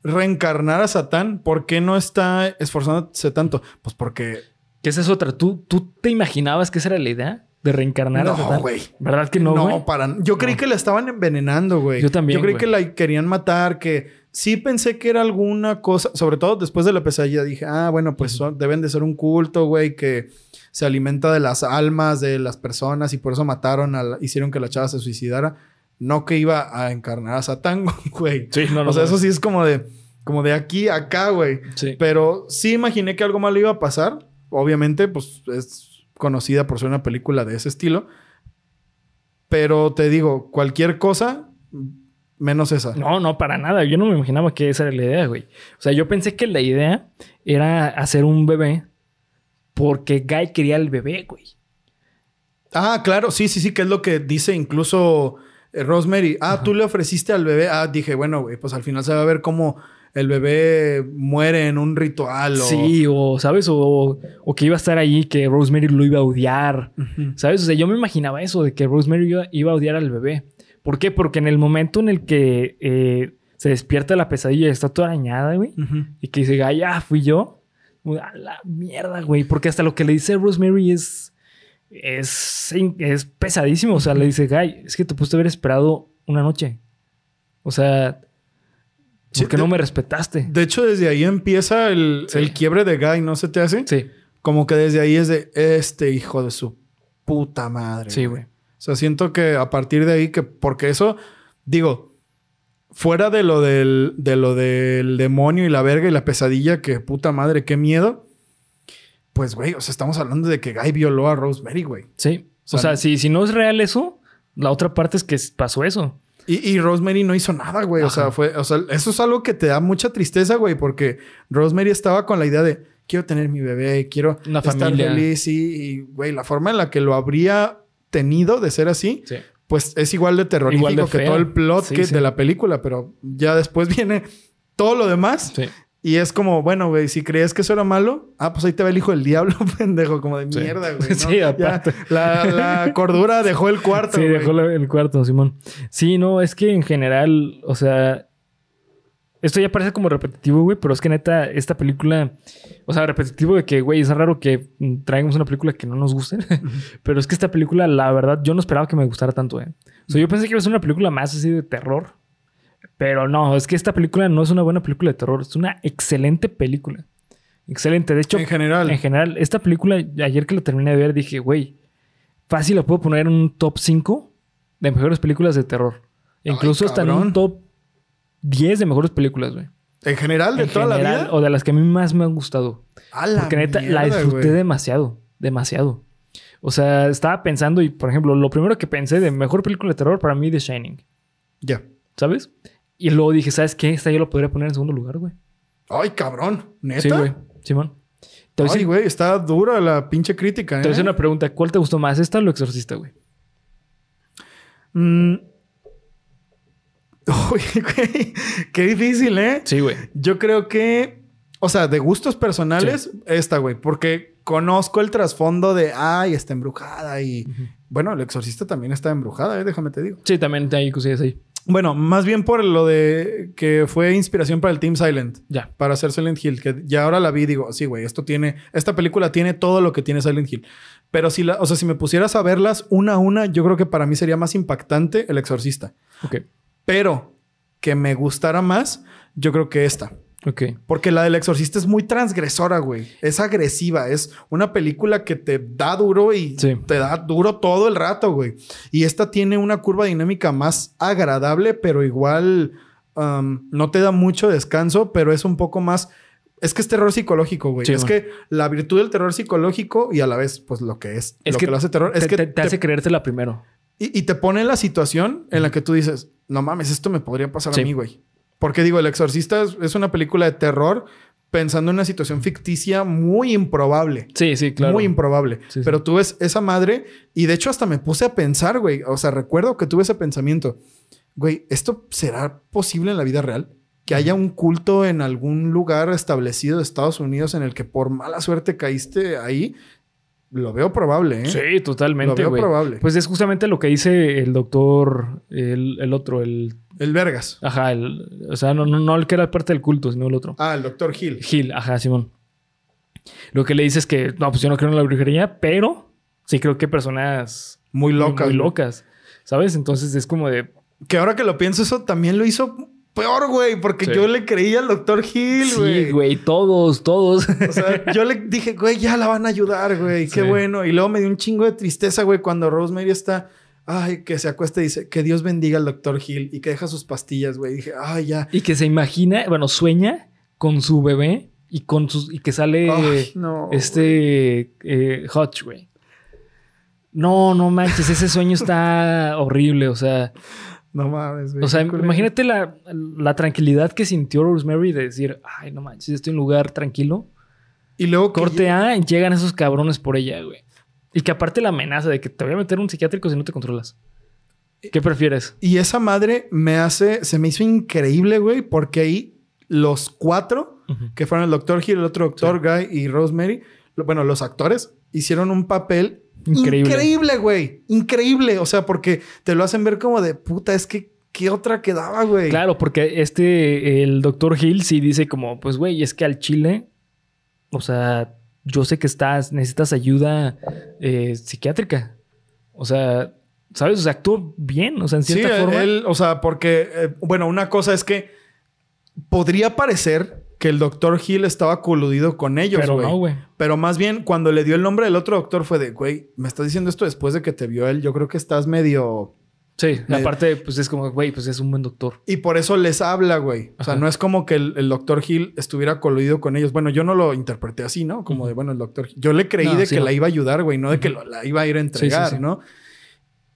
reencarnar a Satán, ¿por qué no está esforzándose tanto? Pues porque... Que esa es otra. ¿Tú, ¿Tú te imaginabas que esa era la idea? De reencarnar No, güey. ¿Verdad que no, No, para... Yo creí No. que la estaban envenenando, güey. Yo también, Yo creí que la querían matar, que sí pensé que era alguna cosa, sobre todo después de la pesadilla, dije, ah, bueno, pues son- deben de ser un culto, güey, que se alimenta de las almas de las personas y por eso mataron, a la- hicieron que la chava se suicidara. No que iba a encarnar a Satán, <laughs> güey. Sí, no, no. o sea, no. eso sí es como de, como de aquí a acá, güey. Sí. Pero sí imaginé que algo malo iba a pasar. Obviamente, pues es conocida por ser una película de ese estilo. Pero te digo, cualquier cosa menos esa. No, no, para nada. Yo no me imaginaba que esa era la idea, güey. O sea, yo pensé que la idea era hacer un bebé porque Guy quería el bebé, güey. Ah, claro, sí, sí, sí, que es lo que dice incluso eh, Rosemary. Ah, tú le ofreciste al bebé. Ah, dije, bueno, güey, pues al final se va a ver cómo el bebé muere en un ritual o... Sí, o, ¿sabes? O, o que iba a estar ahí, que Rosemary lo iba a odiar. ¿Sabes? O sea, yo me imaginaba eso, de que Rosemary iba, iba a odiar al bebé. ¿Por qué? Porque en el momento en el que eh, se despierta la pesadilla y está toda arañada, güey, y que dice, ah, fui yo. A la mierda, güey. Porque hasta lo que le dice Rosemary es. Es, es pesadísimo. O sea, le dice, Guy, es que te pudiste haber esperado una noche. O sea, ¿por Sí, qué no de- me respetaste? De hecho, desde ahí empieza el, Sí. el quiebre de Guy, ¿no se te hace? Sí, Como que desde ahí es de este hijo de su puta madre. sí, güey. O sea, siento que a partir de ahí que, porque eso, digo, fuera de lo del, de lo del demonio y la verga y la pesadilla, que puta madre, qué miedo. Pues, güey, o sea, estamos hablando de que Guy violó a Rosemary, güey. Sí. O sea, si, si no es real eso, la otra parte es que pasó eso. Y, y Rosemary no hizo nada, güey. O sea, fue, o sea, eso es algo que te da mucha tristeza, güey, porque Rosemary estaba con la idea de quiero tener mi bebé, quiero estar familia. feliz y, y, güey, la forma en la que lo habría tenido de ser así, Sí. pues es igual de terrorífico Igual de que todo el plot Sí, que sí. de la película, pero ya después <laughs> viene todo lo demás Sí. Y es como, bueno, güey, si creías que eso era malo, ah, pues ahí te va el hijo del diablo, <laughs> pendejo, como de Sí. mierda, güey. <laughs> ¿no? Sí, Ya aparte. la, la <laughs> cordura dejó el cuarto, Sí, güey. dejó el cuarto, Simón. Sí, no, es que en general, o sea, esto ya parece como repetitivo, güey, pero es que neta, esta película, o sea, repetitivo de que, güey, es raro que traigamos una película que no nos guste, pero es que esta película, la verdad, yo no esperaba que me gustara tanto, eh. O sea, yo pensé que iba a ser una película más así de terror, pero no, es que esta película no es una buena película de terror, es una excelente película. Excelente, de hecho, En general. en general, esta película, ayer que la terminé de ver, dije, güey, fácil la puedo poner en un top 5 de mejores películas de terror. Ay, Incluso hasta en un top 10 de mejores películas, güey. En general, de En toda la vida. O de las que a mí más me han gustado. A la Porque neta, la disfruté güey. demasiado. Demasiado. O sea, estaba pensando y, por ejemplo, lo primero que pensé de mejor película de terror para mí, The Shining. Ya. ¿Sabes? Y luego dije, ¿sabes qué? Esta yo lo podría poner en segundo lugar, güey. Ay, cabrón. ¿Neta? Sí, güey. Simón. Te Ay, güey, está dura la pinche crítica, ¿eh? te voy a hacer una pregunta. ¿Cuál te gustó más, esta o lo exorcista, güey? Mm. <laughs> Uy, güey. Qué difícil, ¿eh? Sí, güey. Yo creo que... O sea, de gustos personales, esta, güey. Porque conozco el trasfondo de... Ay, está embrujada y... Bueno, el exorcista también está embrujada, ¿eh? Déjame te digo. Sí, también hay cosillas ahí. Bueno, más bien por lo de que fue inspiración para el Team Silent. Ya. Para hacer Silent Hill. Que ya ahora la vi y digo, sí, güey, esto tiene... Esta película tiene todo lo que tiene Silent Hill. Pero si la... O sea, si me pusieras a verlas una a una, yo creo que para mí sería más impactante el exorcista. Ok. Pero que me gustara más, yo creo que esta. Ok. Porque la del exorcista es muy transgresora, güey. Es agresiva. Es una película que te da duro y Sí. te da duro todo el rato, güey. Y esta tiene una curva dinámica más agradable, pero igual um, no te da mucho descanso, pero es un poco más... Es que es terror psicológico, güey. Sí, es man. que la virtud del terror psicológico y a la vez, pues lo que es, Es lo que que, lo hace terror, es te, que te- te hace creértela primero. y, y te pone en la situación en la que tú dices, no mames, esto me podría pasar Sí. a mí, güey. Porque digo, El Exorcista es, es una película de terror pensando en una situación ficticia muy improbable. Sí, sí, claro. Muy improbable. Sí, sí. Pero tú ves esa madre y de hecho hasta me puse a pensar, güey. O sea, recuerdo que tuve ese pensamiento. Güey, ¿esto será posible en la vida real? Que haya un culto en algún lugar establecido de Estados Unidos en el que por mala suerte caíste ahí. Lo veo probable, ¿eh? Sí, Lo totalmente, veo güey. probable. Pues es justamente lo que dice el doctor, el, el otro, el... El Vergas. Ajá, el... O sea, no, no, no el que era parte del culto, sino el otro. Ah, el Doctor Hill. Gil, ajá, Simón. Lo que le dice es que, no, pues yo no creo en la brujería, pero sí creo que personas Muy locas. muy locas, ¿sabes? Entonces es como de... Que ahora que lo pienso, eso también lo hizo peor, güey. Porque Sí. yo le creía al Doctor Hill, güey. Sí, güey, todos, todos. O sea, <laughs> yo le dije, güey, ya la van a ayudar, güey. Qué Sí. bueno. Y luego me dio un chingo de tristeza, güey, cuando Rosemary está... Ay, que se acuesta y dice, que Dios bendiga al Doctor Hill. Y que deja sus pastillas, güey. Dije, ay, ya. y que se imagina, bueno, sueña con su bebé y con sus... Y que sale... Ay, no. este eh, Hutch, güey. No, no manches, ese sueño está <laughs> horrible, o sea, No mames, güey. o sea, imagínate la, la tranquilidad que sintió Rosemary de decir, ay, no manches, estoy en un lugar tranquilo. Y luego Corte A, llegan esos cabrones por ella, güey. Y que aparte la amenaza de que te voy a meter un psiquiátrico si no te controlas. ¿Qué prefieres? Y esa madre me hace, se me hizo increíble, güey, porque ahí los cuatro, que fueron el Doctor Hill, el otro Doctor Guy y Rosemary, lo- bueno, los actores, hicieron un papel Increíble. increíble, güey. Increíble. O sea, porque te lo hacen ver como de puta, es que, ¿qué otra quedaba, güey? Claro, porque este, el doctor Hill sí dice como, pues, güey, es que al chile, o sea, yo sé que estás, necesitas ayuda eh, psiquiátrica. O sea, ¿sabes? O sea, actuó bien, o sea, en Sí, cierta forma. él, o sea, porque, eh, bueno, una cosa es que podría parecer que el Doctor Hill estaba coludido con ellos, pero no, güey. Pero más bien, cuando le dio el nombre del otro doctor fue de, güey, me estás diciendo esto después de que te vio él. Yo creo que estás medio Sí, Me- aparte, pues es como, güey, pues es un buen doctor. Y por eso les habla, güey. O sea, Ajá. no es como que el, el doctor Hill estuviera coludido con ellos. Bueno, yo no lo interpreté así, ¿no? Como Ujú. de, bueno, el doctor Hill. Yo le creí No, de sí, que no. la iba a ayudar, güey, no de que lo- la iba a ir a entregar, sí, sí. ¿no?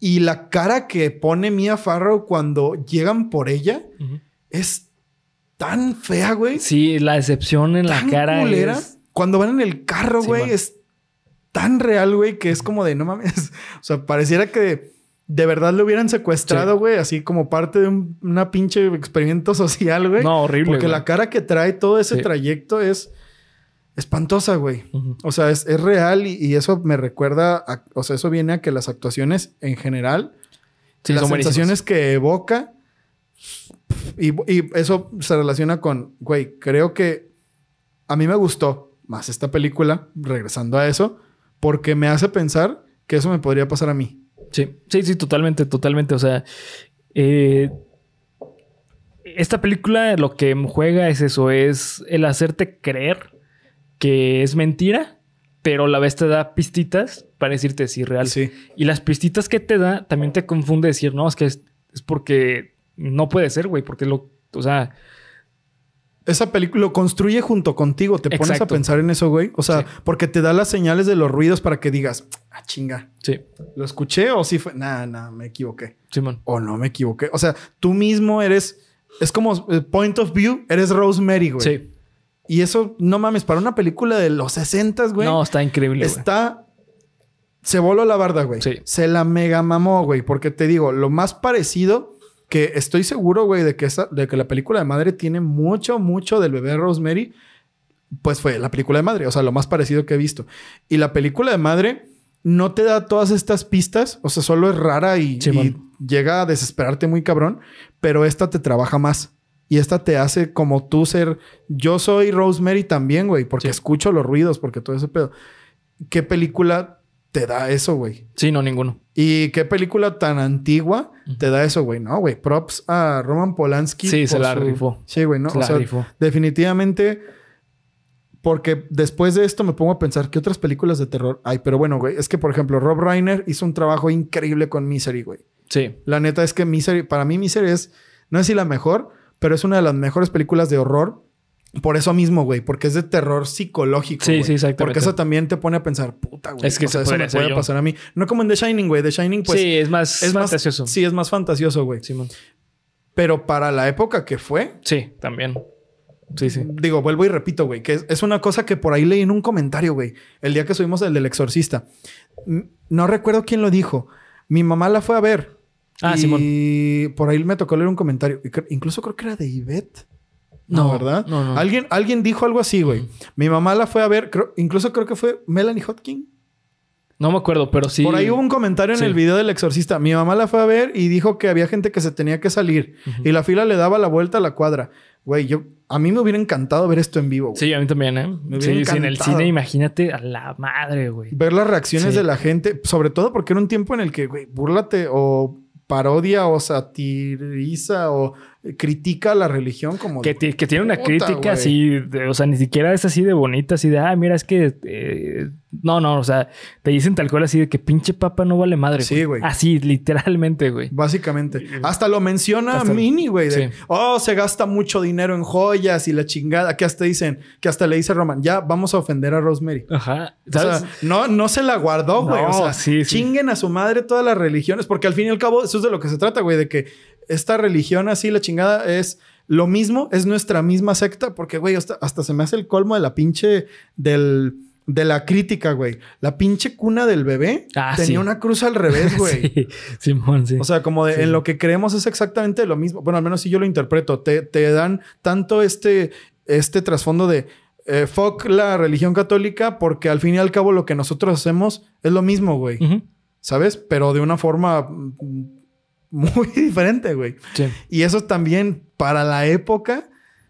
Y la cara que pone Mia Farrow cuando llegan por ella es tan fea, güey. Sí, la decepción en la tan cara culera. es... Cuando van en el carro, güey, es tan real, güey, que es como de no mames. <laughs> O sea, pareciera que de verdad lo hubieran secuestrado, Sí. güey, así como parte de un una pinche experimento <laughs> social, güey. No, horrible, Porque la cara que trae todo ese Sí. trayecto es espantosa, güey. O sea, es, es real y, y eso me recuerda, a- o sea, eso viene a que las actuaciones en general, Sí, las son buenísimas. sensaciones que evoca, y, y eso se relaciona con, güey, creo que a mí me gustó más esta película, regresando a eso, porque me hace pensar que eso me podría pasar a mí. Sí, sí, sí, totalmente, totalmente. O sea, eh, esta película lo que juega es eso, es el hacerte creer que es mentira, pero a la vez te da pistitas para decirte si es real. Sí. Y las pistitas que te da también te confunde decir, no, es que es, es porque no puede ser, güey, porque lo, o sea, Esa película lo construye junto contigo. Te pones a pensar en eso, güey. O sea, Sí. porque te da las señales de los ruidos para que digas, ah, chinga, sí, ¿lo escuché o sí fue? Nah, nah, me equivoqué. Simón. O no me equivoqué. O sea, tú mismo eres, es como eh, point of view, eres Rosemary, güey. Sí. Y eso, no mames, para una película de los 60, güey. No, está increíble, güey. está. Se voló la barda, güey. Sí. Se la mega mamó, güey. Porque te digo, lo más parecido que estoy seguro, güey, de que esa, de que la película de madre tiene mucho, mucho del bebé Rosemary. Pues fue la película de madre. O sea, lo más parecido que he visto. Y la película de madre no te da todas estas pistas. O sea, solo es rara y, llega a desesperarte muy cabrón. Pero esta te trabaja más. Y esta te hace como tú ser. Yo soy Rosemary también, güey, porque Sí. escucho los ruidos, porque todo ese pedo. ¿Qué película te da eso, güey? Sí, no, ninguno. ¿Y qué película tan antigua te da eso, güey? No, güey. Props a Roman Polanski. Sí, se la rifó. Sí, güey, ¿no? Se o la sea, rifó. definitivamente. Porque después de esto me pongo a pensar qué otras películas de terror hay. Pero bueno, güey, es que por ejemplo, Rob Reiner hizo un trabajo increíble con Misery, güey. Sí. La neta es que Misery, para mí Misery es, no es si la mejor, pero es una de las mejores películas de horror. Por eso mismo, güey, porque es de terror psicológico. Sí, güey. sí, exactamente. Porque eso también te pone a pensar, puta, güey. Es que o sea, se eso me puede yo. pasar a mí. No como en The Shining, güey. The Shining, pues. sí, es más es más fantasioso. Sí, es más fantasioso, güey. Simón. Pero para la época que fue, Sí, también. Sí, sí. digo, vuelvo y repito, güey, que es, es una cosa que por ahí leí en un comentario, güey, el día que subimos el del exorcista. No recuerdo quién lo dijo. Mi mamá la fue a ver. Ah, y Simón. por ahí me tocó leer un comentario. Incluso creo que era de Ivette. No, No, ¿verdad? no, no. Alguien, alguien dijo algo así, güey. Mi mamá la fue a ver, creo- incluso creo que fue Melanie Hotkin. No me acuerdo, pero sí. Por ahí hubo un comentario en Sí. el video del exorcista. Mi mamá la fue a ver y dijo que había gente que se tenía que salir. Y la fila le daba la vuelta a la cuadra. Güey, yo... A mí me hubiera encantado ver esto en vivo, güey. Sí, a mí también, ¿eh? Me Sí, sí, en el cine, imagínate a la madre, güey. Ver las reacciones Sí. de la gente. Sobre todo porque era un tiempo en el que, güey, búrlate o parodia o satiriza o critica la religión como... Que, de- ti- que tiene una Puta, crítica así, de- o sea, ni siquiera es así de bonita, así de, ah, mira, es que, eh, no, no, o sea, te dicen tal cual así de que pinche papa no vale madre. Sí, güey. Así, literalmente, güey. Básicamente. Hasta lo menciona Hasta- Mini, güey. de, Sí. Oh, se gasta mucho dinero en joyas y la chingada. Que hasta dicen, que hasta le dice Roman, ya vamos a ofender a Rosemary. Ajá. O sea, no, no se la guardó, güey. No, o sea, sí, sí. chinguen a su madre todas las religiones, porque al fin y al cabo, eso es de lo que se trata, güey, de que esta religión así, la chingada, es lo mismo, es nuestra misma secta, porque, güey, hasta, hasta se me hace el colmo de la pinche del. De la crítica, güey. La pinche cuna del bebé Ah, tenía sí. una cruz al revés, <laughs> güey. sí, Simón, sí. O sea, como de, Sí. en lo que creemos es exactamente lo mismo. Bueno, al menos si yo lo interpreto. Te, te dan tanto este, este trasfondo de eh, fuck la religión católica porque al fin y al cabo lo que nosotros hacemos es lo mismo, güey. ¿Sabes? Pero de una forma muy <laughs> diferente, güey. Sí. Y eso también para la época,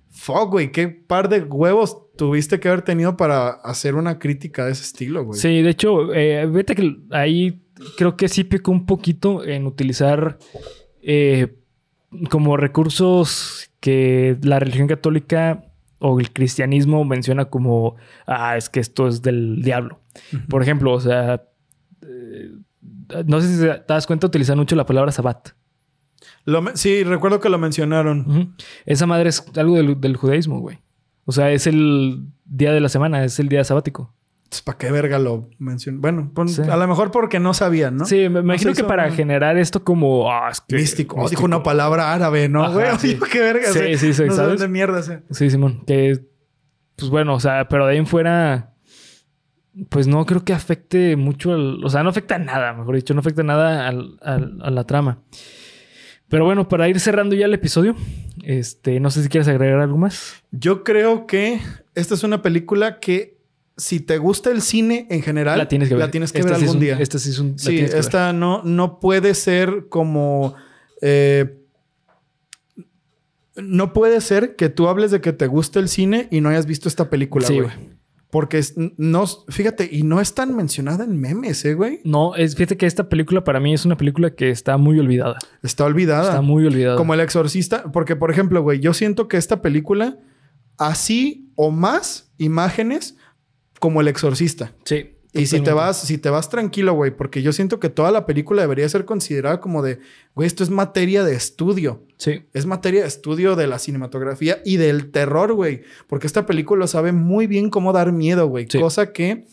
fuck, güey. Qué par de huevos tuviste que haber tenido para hacer una crítica de ese estilo, güey. Sí, de hecho, eh, vete que ahí creo que sí picó un poquito en utilizar eh, como recursos que la religión católica o el cristianismo menciona como, ah, es que esto es del diablo. Por ejemplo, o sea, eh, no sé si te das cuenta, utilizan mucho la palabra sabbat. Lo sí, recuerdo que lo mencionaron. Ujú. Esa madre es algo del, del judaísmo, güey. O sea, es el día de la semana, es el día sabático. ¿Para qué verga lo mencionó? Bueno, pon- Sí. a lo mejor porque no sabían, ¿no? Sí, me No imagino que para una- generar esto como... ah, es que- Místico. Oh, místico. dijo una palabra árabe, ¿no, Ajá, güey? <laughs> sí. ¿Qué verga? Sí, sí, sí, no ¿sabes? dónde mierda sea. Sí, Simón. Que, pues bueno, o sea, pero de ahí en fuera, pues no creo que afecte mucho, al- o sea, no afecta a nada, mejor dicho, no afecta nada al- al- a la trama. Pero bueno, para ir cerrando ya el episodio, este, no sé si quieres agregar algo más. Yo creo que esta es una película que si te gusta el cine en general, La tienes que ver. la tienes que Esta ver sí es algún un- día. Esta sí es un... Sí, esta no, no puede ser como. eh, no puede ser que tú hables de que te gusta el cine y no hayas visto esta película, Sí, güey. Porque es- no, fíjate, y no es tan mencionada en memes, eh, güey. No, es, fíjate que esta película para mí es una película que está muy olvidada. Está olvidada. Está muy olvidada. Como El Exorcista, porque por ejemplo, güey, yo siento que esta película, así o más imágenes como El Exorcista. Sí. Y si te vas, si te vas tranquilo, güey, porque yo siento que toda la película debería ser considerada como de, güey, esto es materia de estudio. Sí. Es materia de estudio de la cinematografía y del terror, güey. Porque esta película sabe muy bien cómo dar miedo, güey. Sí. Cosa que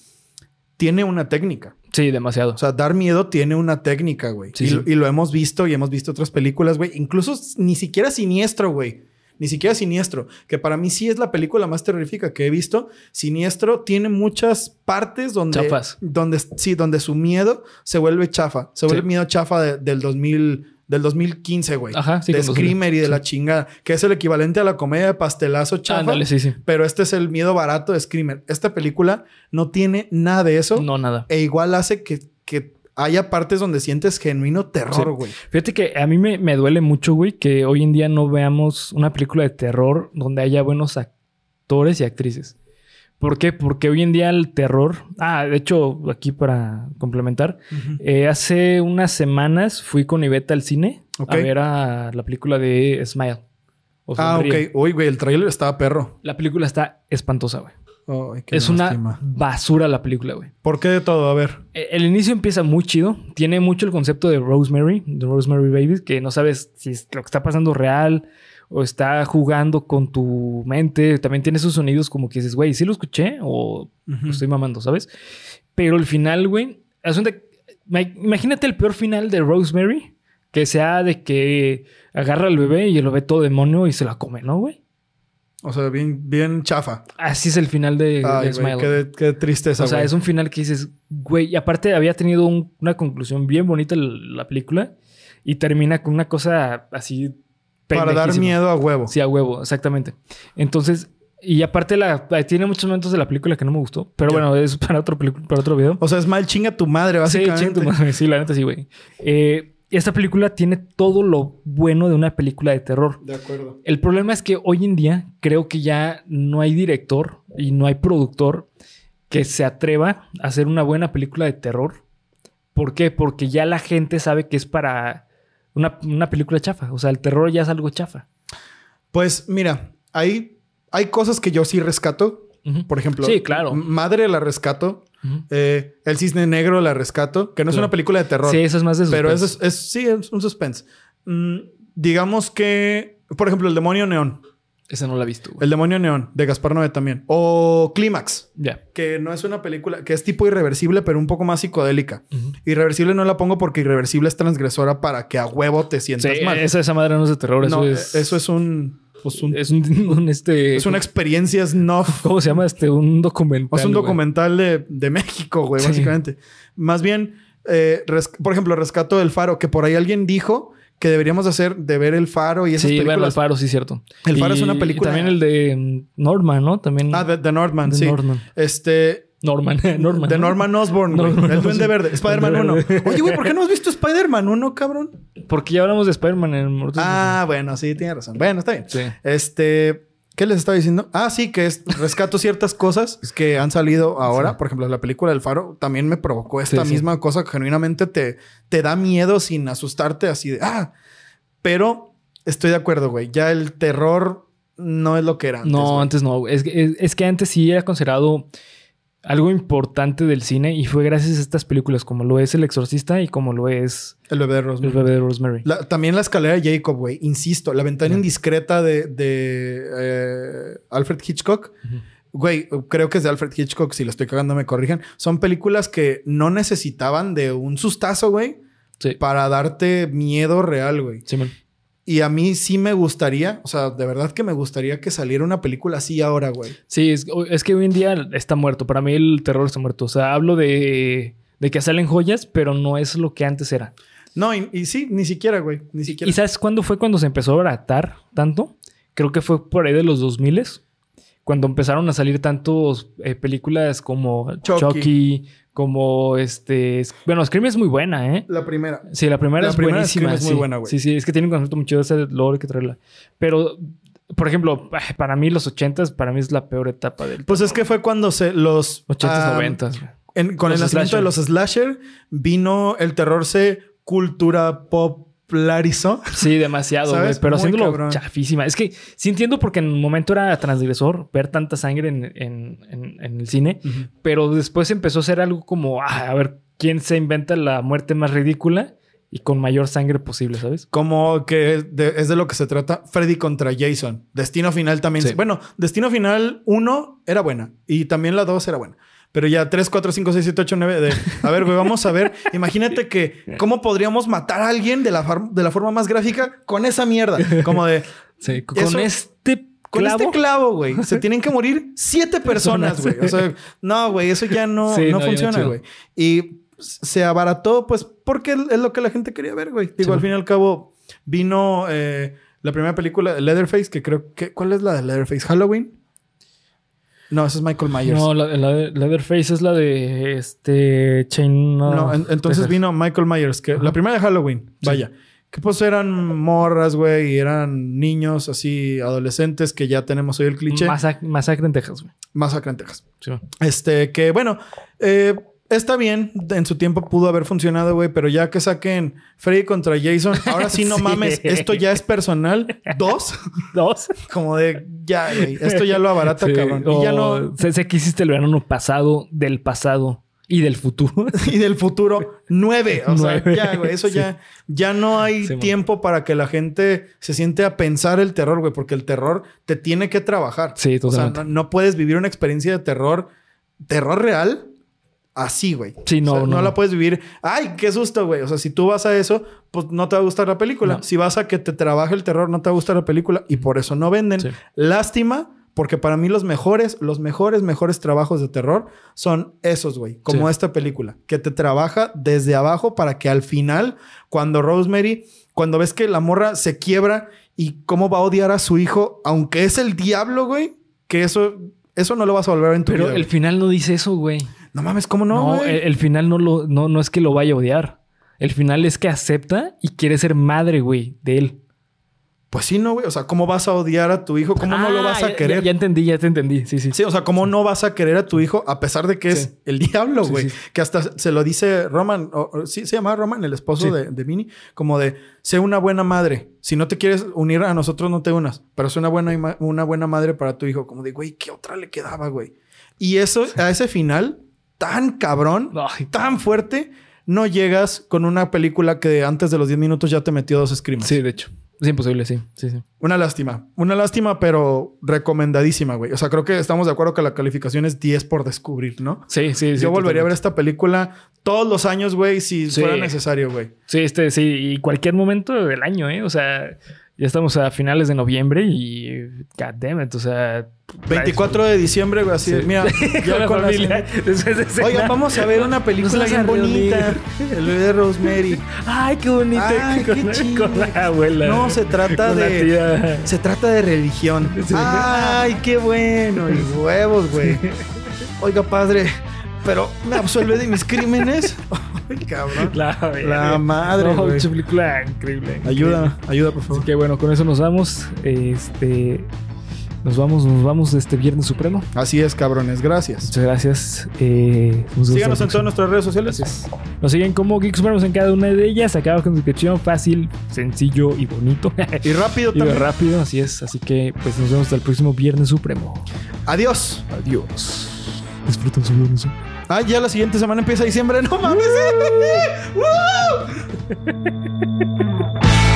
tiene una técnica. Sí, demasiado. O sea, dar miedo tiene una técnica, güey. Sí, y, sí. lo- y lo hemos visto y hemos visto otras películas, güey. Incluso ni siquiera siniestro, güey. Ni siquiera Siniestro, que para mí sí es la película más terrorífica que he visto. Siniestro tiene muchas partes donde, Chafas. donde sí, donde su miedo se vuelve chafa, se vuelve Sí. miedo chafa de- del 2000, del 2015, güey. Ajá, sí, de Screamer y de sí. la chingada, que es el equivalente a la comedia de pastelazo chafa. Ándale, sí, sí. Pero este es el miedo barato de Screamer. Esta película no tiene nada de eso. No, nada. E igual hace que, que haya partes donde sientes genuino terror, Sí. güey. Fíjate que a mí me, me duele mucho, güey, que hoy en día no veamos una película de terror donde haya buenos actores y actrices. ¿Por qué? Porque hoy en día el terror... Ah, de hecho, aquí para complementar, eh, hace unas semanas fui con Iveta al cine Ok. a ver a la película de Smile. O Ah, ok. Uy, güey, el trailer estaba perro. La película está espantosa, güey. Qué Es una basura la película, güey. ¿Por qué de todo? A ver. Eh, El inicio empieza muy chido. Tiene mucho el concepto de Rosemary, de Rosemary Baby, que no sabes si es lo que está pasando real o está jugando con tu mente. También tiene esos sonidos como que dices, güey, ¿sí lo escuché o lo estoy mamando, sabes? Pero el final, güey, imagínate el peor final de Rosemary, que sea de que agarra al bebé y el bebé todo demonio y se la come, ¿no, güey? O sea, bien, bien chafa. Así es el final de, de Ay, Smile. güey, qué, qué tristeza, O sea, güey. es un final que dices, güey, y aparte había tenido un- una conclusión bien bonita la película y termina con una cosa así. Para dar miedo a huevo. Sí, a huevo, exactamente. Entonces, y aparte la, tiene muchos momentos de la película que no me gustó, pero bueno, es para otro, para otro video. O sea, es mal chinga tu madre, Sí, básicamente. chinga tu madre. Sí, la neta sí, güey. Eh, esta película tiene todo lo bueno de una película de terror. De acuerdo. El problema es que hoy en día creo que ya no hay director y no hay productor que se atreva a hacer una buena película de terror. ¿Por qué? Porque ya la gente sabe que es para una, una película chafa. O sea, el terror ya es algo chafa. Pues mira, hay, hay cosas que yo sí rescato. Por ejemplo, Sí, claro. Madre la rescato. Eh, el Cisne Negro la rescato. Que no es una película de terror. Sí, eso es más de Pero suspense. eso es, es- sí, es un suspense. Mm, digamos que, por ejemplo, El Demonio Neón. Esa no la he visto, güey. El Demonio Neón, de Gaspar Noé también. O Clímax, Ya. que no es una película, que es tipo irreversible, pero un poco más psicodélica. Irreversible no la pongo porque irreversible es transgresora para que a huevo te Sí, sientas mal. esa, esa madre no es de terror. no, eso es... eso es un, pues un- Es un, un, este... es una experiencia snuff. ¿Cómo se llama? Este, un documental. Es un güey. documental de, de México, güey, Sí. básicamente. Más bien, eh, por ejemplo, Rescato del Faro, que por ahí alguien dijo que deberíamos hacer de ver El Faro y esas Sí, bueno, el películas. Faro, sí, cierto. El Faro es una película- Y también el de mm, Norman, ¿no? También. Ah, de, de Norman, de sí. Norman. Este, Norman. <laughs> Norman. de Norman Osborn, güey. Norman el Duende Osborn. Verde. Spider-Man Duende 1. Verde. Oye, güey, ¿por qué no has visto Spider-Man 1, cabrón? Porque ya hablamos de Spider-Man en Mortal Ah, bueno, sí, tiene razón. Bueno, está bien. Sí. Este, ¿qué les estaba diciendo? Ah, sí, que es rescato ciertas cosas que han salido ahora. Sí. Por ejemplo, la película del Faro también me provocó esta Sí, sí. misma cosa que genuinamente te, te da miedo sin asustarte así de ah. Pero estoy de acuerdo, güey. Ya el terror no es lo que era antes. No, güey. antes no. es, es que antes sí era considerado algo importante del cine y fue gracias a estas películas como lo es El Exorcista y como lo es El bebé de El Rosemary. bebé de Rosemary. La- también la escalera de Jacob, güey. Insisto, la ventana indiscreta de, de, eh, Alfred Hitchcock. Güey, creo que es de Alfred Hitchcock. Si lo estoy cagando, me corrijan. Son películas que no necesitaban de un sustazo, güey, Sí. para darte miedo real, güey. Simón. Y a mí sí me gustaría, o sea, de verdad que me gustaría que saliera una película así ahora, güey. Sí, es, es que hoy en día está muerto. Para mí el terror está muerto. O sea, hablo de, de que salen joyas, pero no es lo que antes era. No, y, y sí, ni siquiera, güey. Ni siquiera. ¿Y sabes cuándo fue cuando se empezó a baratar tanto? Creo que fue por ahí de los 2000 cuando empezaron a salir tantos eh, películas como Chucky. Chucky, como este... Bueno, Scream es muy buena, ¿eh? La primera. Sí, la primera La es primera buenísima. Scream es muy sí. buena, güey. Sí, sí, es que tiene un concepto muy chido ese lore que traerla. Pero, por ejemplo, para mí los 80s, para mí es la peor etapa del Pues es que fue cuando se los... 80s, ah, 90s. güey. En- con Los el nacimiento slasher. de los slasher, vino el terror se cultura popularizó. Sí, demasiado. Pero haciéndolo chafísima. Es que sí entiendo porque en un momento era transgresor ver tanta sangre en, en- en- en el cine. Pero después empezó a ser algo como, ah, a ver, ¿quién se inventa la muerte más ridícula y con mayor sangre posible, ¿sabes? Como que es de, es de lo que se trata Freddy contra Jason. Destino Final también. Sí. Bueno, Destino Final 1 era buena. Y también la 2 era buena. Pero ya 3, 4, 5, 6, 7, 8, 9. De, a ver, güey, vamos a ver. Imagínate que cómo podríamos matar a alguien de la, de la forma más gráfica con esa mierda. Como de, Sí, con Eso- este Con clavo. este clavo, güey. Se tienen que morir siete personas, güey. O sea, no, güey, eso ya no, Sí, no, funciona, güey. Y se abarató, pues, porque es lo que la gente quería ver, güey. Digo, Sí. al fin y al cabo, vino eh, la primera película de Leatherface, que creo que. ¿Cuál es la de Leatherface? ¿Halloween? No, ese es Michael Myers. No, la, la de Leatherface es la de este Chain. No, No, en- entonces vino Michael Myers, que Ajá. la primera de Halloween, Sí. vaya. Que pues eran morras, güey, y eran niños así, adolescentes, que ya tenemos hoy el cliché. Masac- masacre en Texas, güey. Masacre en Texas. Sí. Este, que bueno, eh, está bien, en su tiempo pudo haber funcionado, güey, pero ya que saquen Freddy contra Jason, ahora sí no <laughs> Sí. mames, esto ya es personal. Dos, <laughs> Dos. como de ya, güey, esto ya lo abarata, <laughs> Sí. cabrón. O Y ya no, Sé, sé que hiciste el verano pasado, del pasado y del futuro. y del futuro, nueve. O sea, ya, güey, eso Sí. ya, ya no hay Sí, man. tiempo para que la gente se siente a pensar el terror, güey, porque el terror te tiene que trabajar. Sí, O sea, totalmente. no, no puedes vivir una experiencia de terror, terror real, así, güey. Sí, no, O sea, no. la puedes vivir. Ay, qué susto, güey. O sea, si tú vas a eso, pues no te va a gustar la película. No. Si vas a que te trabaje el terror, no te va a gustar la película y por eso no venden. Sí. Lástima, porque para mí los mejores, los mejores, mejores trabajos de terror son esos, güey. Como Sí. esta película, que te trabaja desde abajo para que al final, cuando Rosemary, cuando ves que la morra se quiebra y cómo va a odiar a su hijo, aunque es el diablo, güey, que eso, eso no lo vas a volver en tu Pero vida. el güey. final no dice eso, güey. No mames, ¿cómo no, No, el, el final no, lo, no, no es que lo vaya a odiar. El final es que acepta y quiere ser madre, güey, de él. Pues sí, no, güey. O sea, ¿cómo vas a odiar a tu hijo? ¿Cómo no lo Ah, vas a ya- querer? Ya, ya entendí, ya te entendí. Sí, sí. Sí, o sea, ¿cómo no vas a querer a tu hijo a pesar de que es el diablo, güey? sí. Que hasta se lo dice Roman, o- o- sí, se llama Roman, el esposo de, de Minnie, como de, sé una buena madre. Si no te quieres unir a nosotros, no te unas. Pero sé una buena, una buena madre para tu hijo. Como de, güey, ¿qué otra le quedaba, güey? Y eso, a ese final, tan cabrón, Ay, tan fuerte, no llegas con una película que antes de los 10 minutos ya te metió dos screamers. Sí, de hecho. Es imposible, sí. Sí, sí. Una lástima. Una lástima, pero recomendadísima, güey. O sea, creo que estamos de acuerdo que la calificación es 10 por descubrir, ¿no? Sí, sí, sí. Yo volvería a ver esta película todos los años, güey, si Sí. fuera necesario, güey. Sí, este, sí, y cualquier momento del año, ¿eh? O sea, ya estamos a finales de noviembre y. God damn it, o sea. 24 de diciembre, güey, así Sí. mira, <laughs> Con la con familia. <laughs> Después de cenar. Oigan, vamos a ver una película bien bonita. El bebé de Rosemary. Ay, qué bonito. Ay, con, qué con la abuela. No, se trata de-. Se trata de religión. Sí. Ay, qué bueno. Y huevos, güey. <laughs> Oiga, padre, pero ¿me absuelve de mis crímenes? <laughs> Ay, cabrón. La, La madre, No, pinche película increíble. Ayuda, ayuda, por favor. Así que bueno, con eso nos vamos. Este. Nos vamos, nos vamos este Viernes Supremo. Así es, cabrones. Gracias. Muchas gracias. Eh, Síganos en todas nuestras redes sociales. Gracias. Nos siguen como Geek Supremos en cada una de ellas. Acá abajo en descripción. Fácil, sencillo y bonito. Y rápido <laughs> y también. rápido, así es. Así que pues nos vemos hasta el próximo Viernes Supremo. Adiós. Adiós. disfruten su viernes. Ah, ya la siguiente semana empieza diciembre. No mames. <laughs> <laughs> ¡Woo! <laughs>